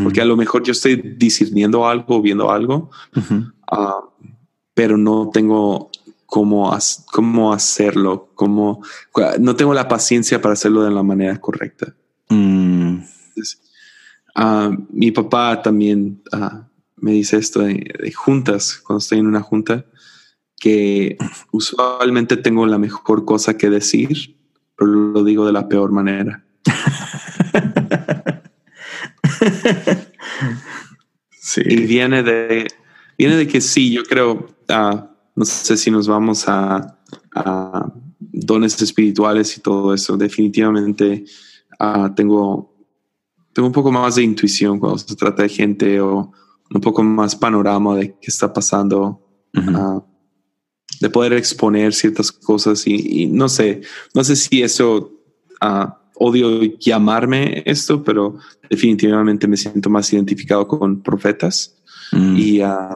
Porque a lo mejor yo estoy discerniendo algo, viendo algo, ah, pero no tengo cómo, cómo hacerlo, cómo, no tengo la paciencia para hacerlo de la manera correcta. Mm. Ah, mi papá también me dice esto de, juntas, cuando estoy en una junta, que usualmente tengo la mejor cosa que decir, pero lo digo de la peor manera. sí. Y viene de, viene de que sí, yo creo, uh, no sé si nos vamos a, a, dones espirituales y todo eso. Definitivamente uh, tengo, tengo un poco más de intuición cuando se trata de gente o un poco más panorama de qué está pasando. Uh, de poder exponer ciertas cosas y, y, no sé, no sé si eso odio llamarme esto, pero definitivamente me siento más identificado con profetas mm. y uh,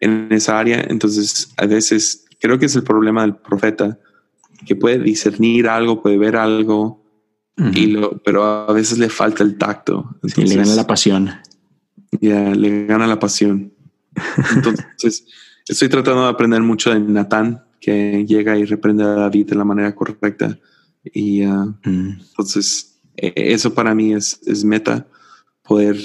en esa área. Entonces, a veces creo que es el problema del profeta, que puede discernir algo, puede ver algo, y lo, pero a veces le falta el tacto. le gana la pasión. Ya, le gana la pasión. Entonces, estoy tratando de aprender mucho de Natán, que llega y reprende a David de la manera correcta. Y uh, mm. entonces e, eso para mí es, es, meta, poder,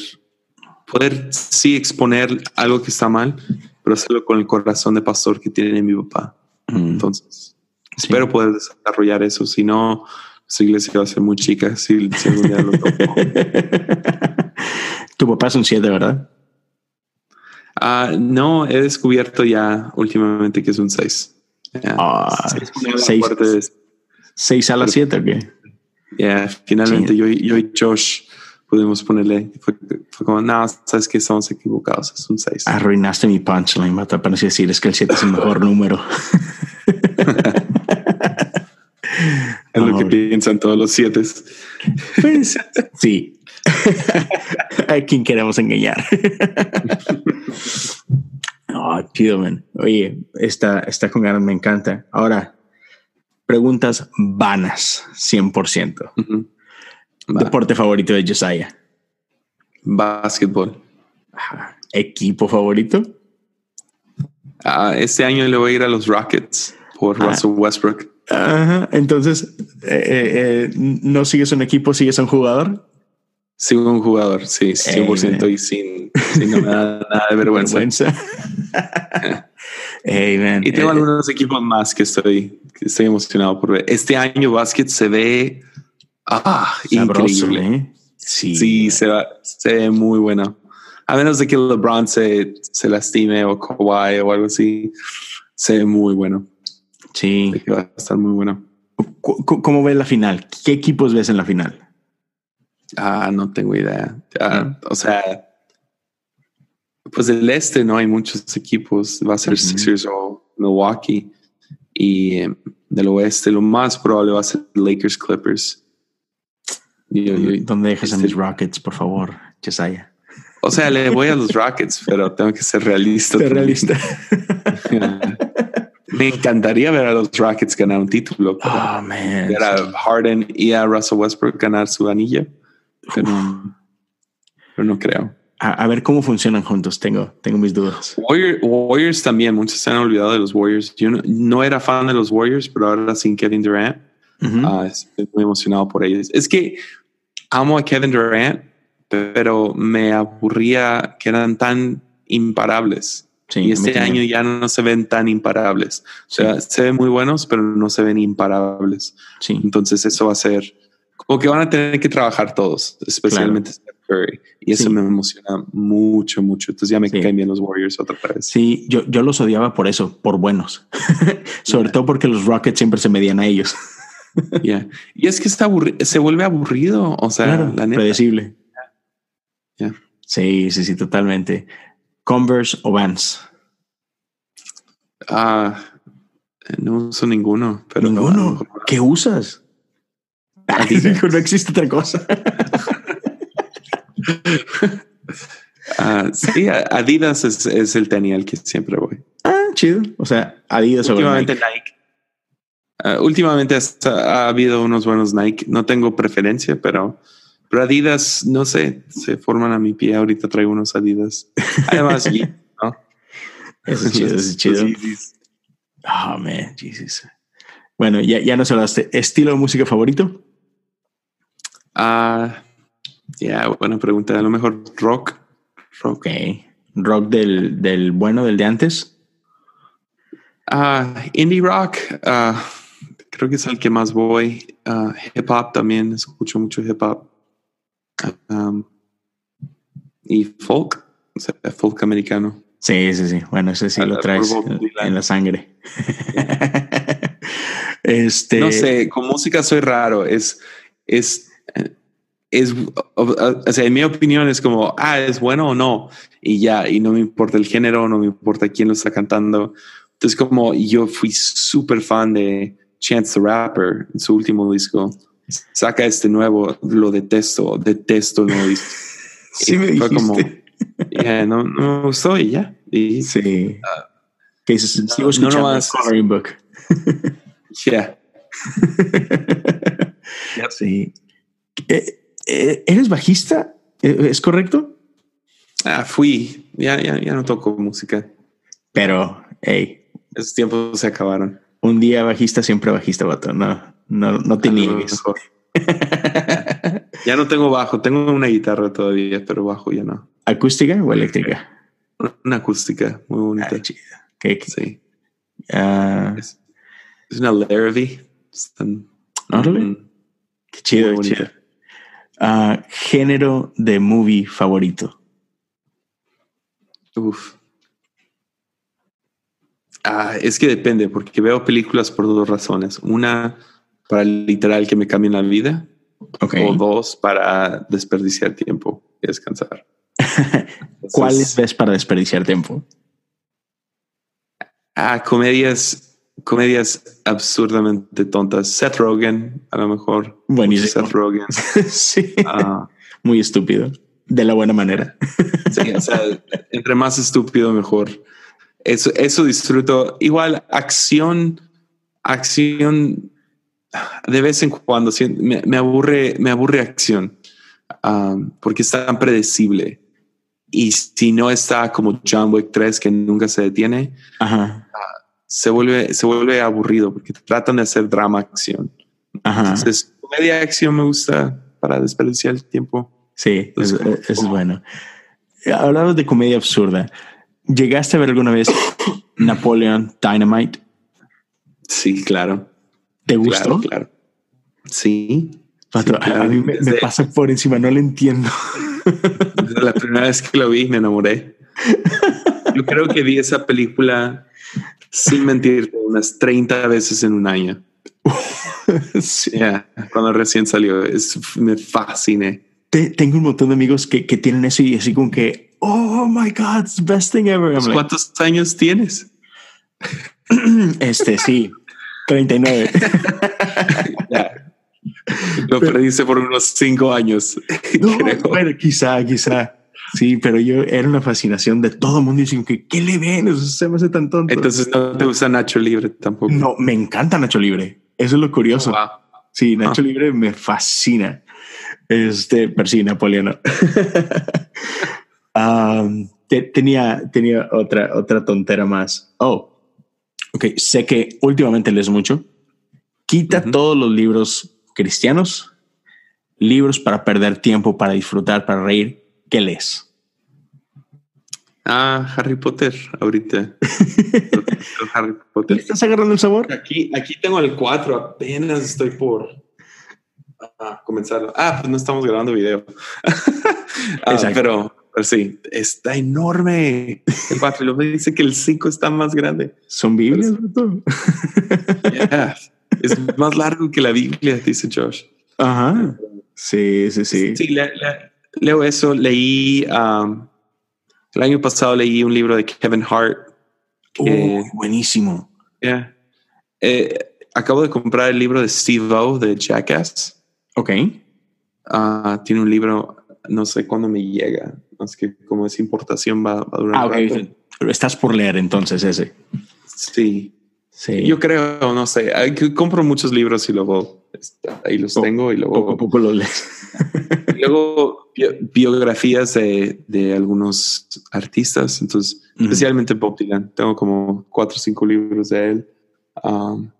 poder sí exponer algo que está mal, pero hacerlo con el corazón de pastor que tiene mi papá. Mm. Entonces, espero poder desarrollar eso. Si no, su iglesia va a ser muy chica si, si algún día lo toco. tu papá es un 7, ¿verdad? Ah, no, he descubierto ya últimamente que es un 6. Ah, 6 a las 7 o qué? Ya, finalmente yo, yo y Josh pudimos ponerle. Fue, como, no, sabes que estamos equivocados, es un 6. Arruinaste mi punchline, Mata, para decir es que el 7 es el mejor número. es lo que piensan todos los 7. Pues, sí. a quien queremos engañar. oh, chido, man. Oye, esta, esta con ganas me encanta. Ahora, preguntas vanas, 100%. Deporte favorito de Josiah. Básquetbol. Equipo favorito. Uh, este año le voy a ir a los Rockets por ah. Russell Westbrook. Entonces, eh, eh, eh, ¿no sigues un equipo, sigues un jugador? Sigo un jugador, sí, 100% y sin, sin nada, de vergüenza. y tengo algunos equipos más que estoy, que estoy emocionado por ver. Este año básquet se ve Ah, increíble. ¿eh? Sí, sí se, va, se ve muy bueno. A menos de que LeBron se, se lastime o Kawhi o algo así, se ve muy bueno. Sí. va a estar muy bueno. ¿Cómo ves la final? ¿Qué equipos ves en la final? Ah, no tengo idea. Ah, o sea, pues del este no hay muchos equipos. Va a ser Sixers o Milwaukee. Y eh, del oeste lo más probable va a ser Lakers Clippers. ¿Dónde dejas a mis este Rockets, por favor, Chesaya? O sea, le voy a los Rockets, pero tengo que ser realista. Ser realista. Me encantaría ver a los Rockets ganar un título. Oh, man. Ver a Harden y a Russell Westbrook ganar su anillo. Pero, no creo. A, ver cómo funcionan juntos. Tengo, tengo mis dudas. Warriors también. Muchos se han olvidado de los Warriors. Yo no, era fan de los Warriors, pero ahora sin Kevin Durant, ah, estoy muy emocionado por ellos. Es que amo a Kevin Durant, pero me aburría que eran tan imparables. y este año ya no se ven tan imparables. O sea, se ven muy buenos, pero no se ven imparables. Sí. Entonces eso va a ser como que van a tener que trabajar todos, especialmente Steph Curry. Y eso me emociona mucho, mucho. Entonces ya me caen bien los Warriors otra vez. Sí, yo, yo los odiaba por eso, por buenos. Sobre todo porque los Rockets siempre se medían a ellos. Y es que está se vuelve aburrido. O sea, la neta. Predecible. Sí, sí, sí, totalmente. Converse o Vans. Ah, no uso ninguno, pero ninguno. ¿Qué usas? No existe otra cosa. Ah, sí, Adidas es, el tenis al que siempre voy. Ah, chido. O sea, Adidas o Nike. Ah, últimamente ha habido unos buenos Nike. No tengo preferencia, pero, pero Adidas, no sé, se forman a mi pie. Ahorita traigo unos Adidas. Además, ¿no? Eso es chido, es chido. Oh, man, Jesus. Bueno, ya, ya nos hablaste. ¿Estilo de música favorito? Ah, ya, buena pregunta. A lo mejor rock. Rock. ¿Rock del, del bueno, del de antes? Ah, indie rock. Ah, creo que es el que más voy. Uh, hip hop también, escucho mucho hip hop. Um, y folk, o sea, folk americano. Sí, sí, sí. Bueno, ese sí lo traes en, la sangre. este... No sé, con música soy raro. Es, es, es, o sea, en mi opinión es como, ah, es bueno o no. Y ya, y no me importa el género, no me importa quién lo está cantando. Entonces, como yo fui súper fan de Chance the Rapper en su último disco. Saca este nuevo, lo detesto, detesto no nuevo sí, me fue como, no, no, me gustó y ya. Y, sí. Uh, que dices, sigo escuchando no, no más, Coloring Book. yeah. Sí. Eh, eh, ¿Eres bajista? Eh, ¿Es correcto? Ah, fui. Ya, ya, ya no toco música. Pero, hey. Esos tiempos se acabaron un día bajista, siempre bajista, vato. No, no, no te ya no tengo bajo, tengo una guitarra todavía, pero bajo ya no. ¿Acústica o eléctrica? Una acústica muy bonita. Ah, chida. ¿Qué, Sí. Uh, es, una Larrabee. Qué chido, chido. Uh, género de movie favorito. Uf. Ah, es que depende, porque veo películas por dos razones. Una, para literal que me cambien la vida. O dos, para desperdiciar tiempo y descansar. ¿Cuáles ves para desperdiciar tiempo? Ah, comedias, comedias absurdamente tontas. Seth Rogen, a lo mejor. Buenísimo. Seth Rogen. sí. Ah. Muy estúpido. De la buena manera. sí, o sea, entre más estúpido, mejor. Eso, eso disfruto. Igual, acción, acción de vez en cuando me, aburre, me aburre acción um, porque es tan predecible. Y si no está como John Wick 3 que nunca se detiene, uh, se vuelve, se vuelve aburrido porque tratan de hacer drama acción. Entonces, comedia acción me gusta para desperdiciar el tiempo. Sí, es, es, bueno. Hablamos de comedia absurda. ¿Llegaste a ver alguna vez Napoleon Dynamite? Sí, claro. ¿Te gustó? Claro, Sí. A mí me, pasa por encima, no lo entiendo. Desde la primera vez que lo vi, me enamoré. Yo creo que vi esa película, sin mentirte, unas 30 veces en un año. cuando recién salió, es, me fasciné. tengo un montón de amigos que, que, tienen eso y así como que, oh my God, it's the best thing ever. ¿Cuántos años tienes? Este sí, 39. Lo perdiste por unos cinco años. No, bueno, quizá, quizá. Sí, pero yo era una fascinación de todo el mundo y que ¿qué le ven? Eso se me hace tan tonto. Entonces no te gusta Nacho Libre tampoco. No, me encanta Nacho Libre. Eso es lo curioso. Oh, sí, Nacho ah. Libre me fascina. Este, pero sí, Napoleón. tenía, tenía otra, otra tontera más. Oh, Ok, sé que últimamente lees mucho. Quita todos los libros cristianos, libros para perder tiempo, para disfrutar, para reír. ¿Qué lees? Ah, Harry Potter, ahorita. Harry Potter. ¿Estás agarrando el sabor? Aquí, aquí tengo el 4, apenas estoy por comenzarlo. Ah, pues no estamos grabando video. ah, pero pero sí, está enorme. El 4 luego dice que el 5 está más grande. Son Biblias. Es más largo que la Biblia, dice Josh. Ajá. Sí, sí, sí. Sí, leo eso. Leí um, el año pasado leí un libro de Kevin Hart. Oh, buenísimo. Yeah. Eh, acabo de comprar el libro de Steve O de Jackass. Ok. Uh, tiene un libro, no sé cuándo me llega más que como es importación va, a durar. Ah, Estás por leer entonces ese. Sí. Sí. Yo creo, no sé, compro muchos libros y luego ahí los tengo y luego poco a poco los lees. luego biografías de, de, algunos artistas, entonces especialmente Bob Dylan. Tengo como cuatro o cinco libros de él. Um,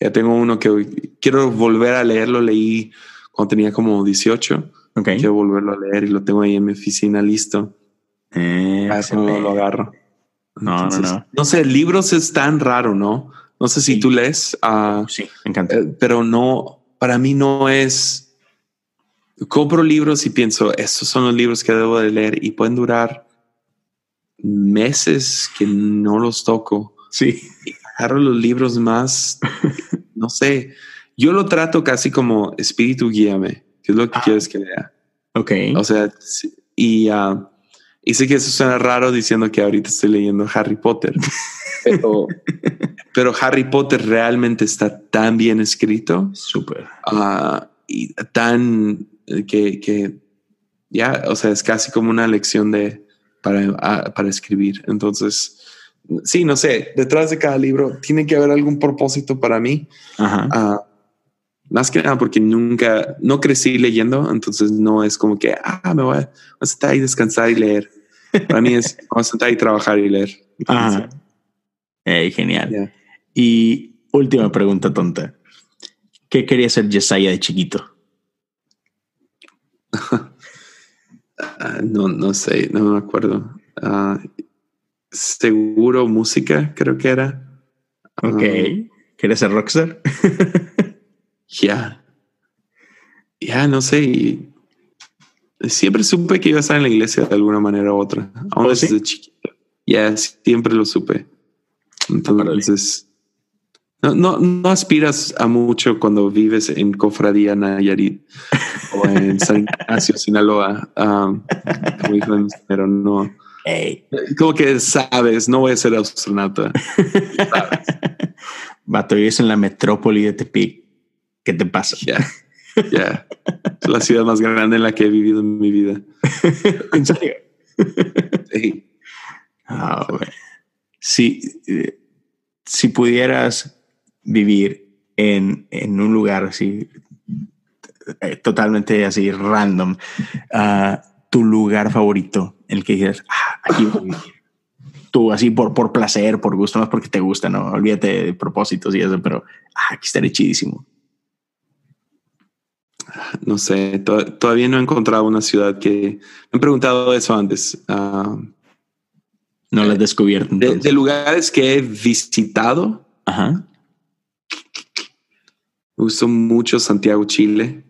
ya tengo uno que quiero volver a leerlo. Leí cuando tenía como 18 Okay. Quiero volverlo a leer y lo tengo ahí en mi oficina listo. Eh, eso lo agarro. No, no, no. No sé, libros es tan raro, ¿no? No sé si tú lees. Uh, sí, me encanta. Eh, pero no, para mí no es. Compro libros y pienso, estos son los libros que debo de leer y pueden durar meses que no los toco. Sí. Y agarro los libros más, no sé. Yo lo trato casi como espíritu guíame. ¿Qué es lo que ah. quieres que lea? Ok. O sea, y, uh, y sé que eso suena raro diciendo que ahorita estoy leyendo Harry Potter, pero, pero Harry Potter realmente está tan bien escrito. Súper. Uh, y tan que, que ya, o sea, es casi como una lección de para, uh, para escribir. Entonces, sí, no sé, detrás de cada libro tiene que haber algún propósito para mí. Ajá. Más que nada porque nunca, no crecí leyendo, entonces no es como que, ah, me voy a, sentar y descansar y leer. Para mí es, vamos a sentar y trabajar y leer. Ah, genial. Y última pregunta tonta. ¿Qué quería ser Yesaya de chiquito? Ah, no, no sé, no me acuerdo. Uh, seguro música, creo que era. Ok. ¿Quieres ser rockstar? Ya. ya no sé. siempre supe que iba a estar en la iglesia de alguna manera u otra, aún ¿Oh, desde chiquito. Ya siempre lo supe. Entonces, no, no, no, aspiras a mucho cuando vives en Cofradía Nayarit o en San Ignacio, Sinaloa, um, pero no. Como que sabes, no voy a ser astronauta. Vato, vives en la metrópoli de Tepic. ¿Qué te pasa? Ya, ya. Es la ciudad más grande en la que he vivido en mi vida. ¿En serio? Sí. Ah, si, eh, si pudieras vivir en, en un lugar así, eh, totalmente así random, uh, tu lugar favorito, en el que dices, ah, aquí voy a vivir. Tú así por, por placer, por gusto, más porque te gusta, no olvídate de propósitos y eso, pero ah, aquí estaré chidísimo. No sé, todavía no he encontrado una ciudad que me han preguntado eso antes. Uh, no la he descubierto. De, lugares que he visitado. Ajá. Me gustó mucho Santiago, Chile.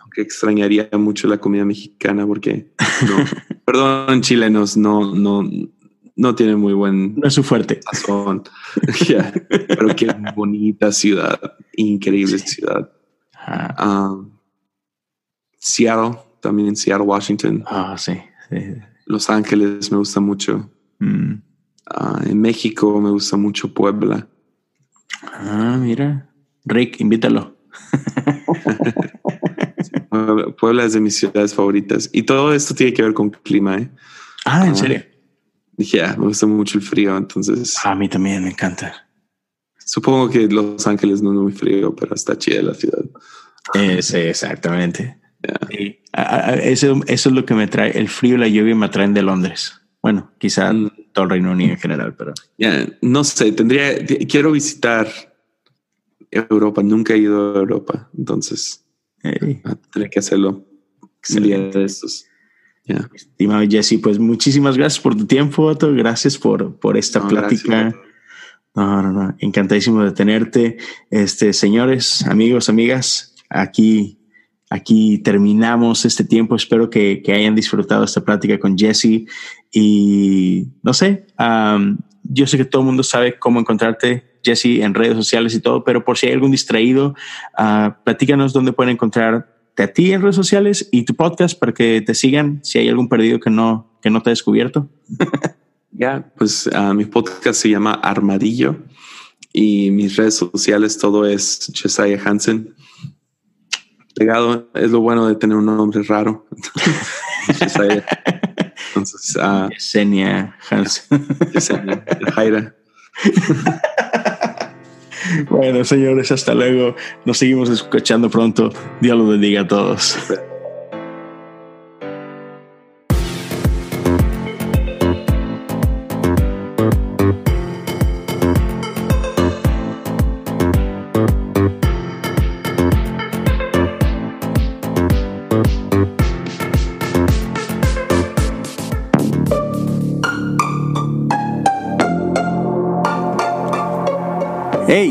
Aunque extrañaría mucho la comida mexicana porque no, perdón, chilenos, no, no, no tiene muy buen. No es su fuerte. Pero qué bonita ciudad, increíble ciudad. Um, Seattle, también Seattle, Washington. Ah, sí, Los Ángeles me gusta mucho. Mm. Ah, en México me gusta mucho Puebla. Ah, mira. Rick, invítalo. Puebla, es de mis ciudades favoritas. Y todo esto tiene que ver con clima. ¿eh? Ah, ¿en ah, serio? Dije, ah, me gusta mucho el frío, entonces... A mí también me encanta. Supongo que Los Ángeles no es muy frío, pero está chida la ciudad. sí, exactamente. eso, eso es lo que me trae. El frío y la lluvia me traen de Londres. Bueno, quizá mm. todo el Reino Unido en general, pero. Ya, no sé, tendría, quiero visitar Europa, nunca he ido a Europa, entonces tendré que hacerlo el día de estos. Estimado Jesse, pues muchísimas gracias por tu tiempo, Gracias por, por esta plática. No, no, no. Encantadísimo de tenerte. Este, señores, amigos, amigas, aquí Aquí terminamos este tiempo. Espero que, hayan disfrutado esta plática con Jesse. Y no sé, yo sé que todo el mundo sabe cómo encontrarte, Jesse, en redes sociales y todo, pero por si hay algún distraído, uh, platícanos dónde pueden encontrarte a ti en redes sociales y tu podcast para que te sigan si hay algún perdido que no, que no te ha descubierto. ya, pues ah, mi podcast se llama Armadillo y mis redes sociales todo es Jesiah Hansen pegado. Es lo bueno de tener un nombre raro. Entonces, uh, Yesenia Hansen. Yesenia, Jaira. Bueno, señores, hasta luego. Nos seguimos escuchando pronto. Dios los bendiga a todos.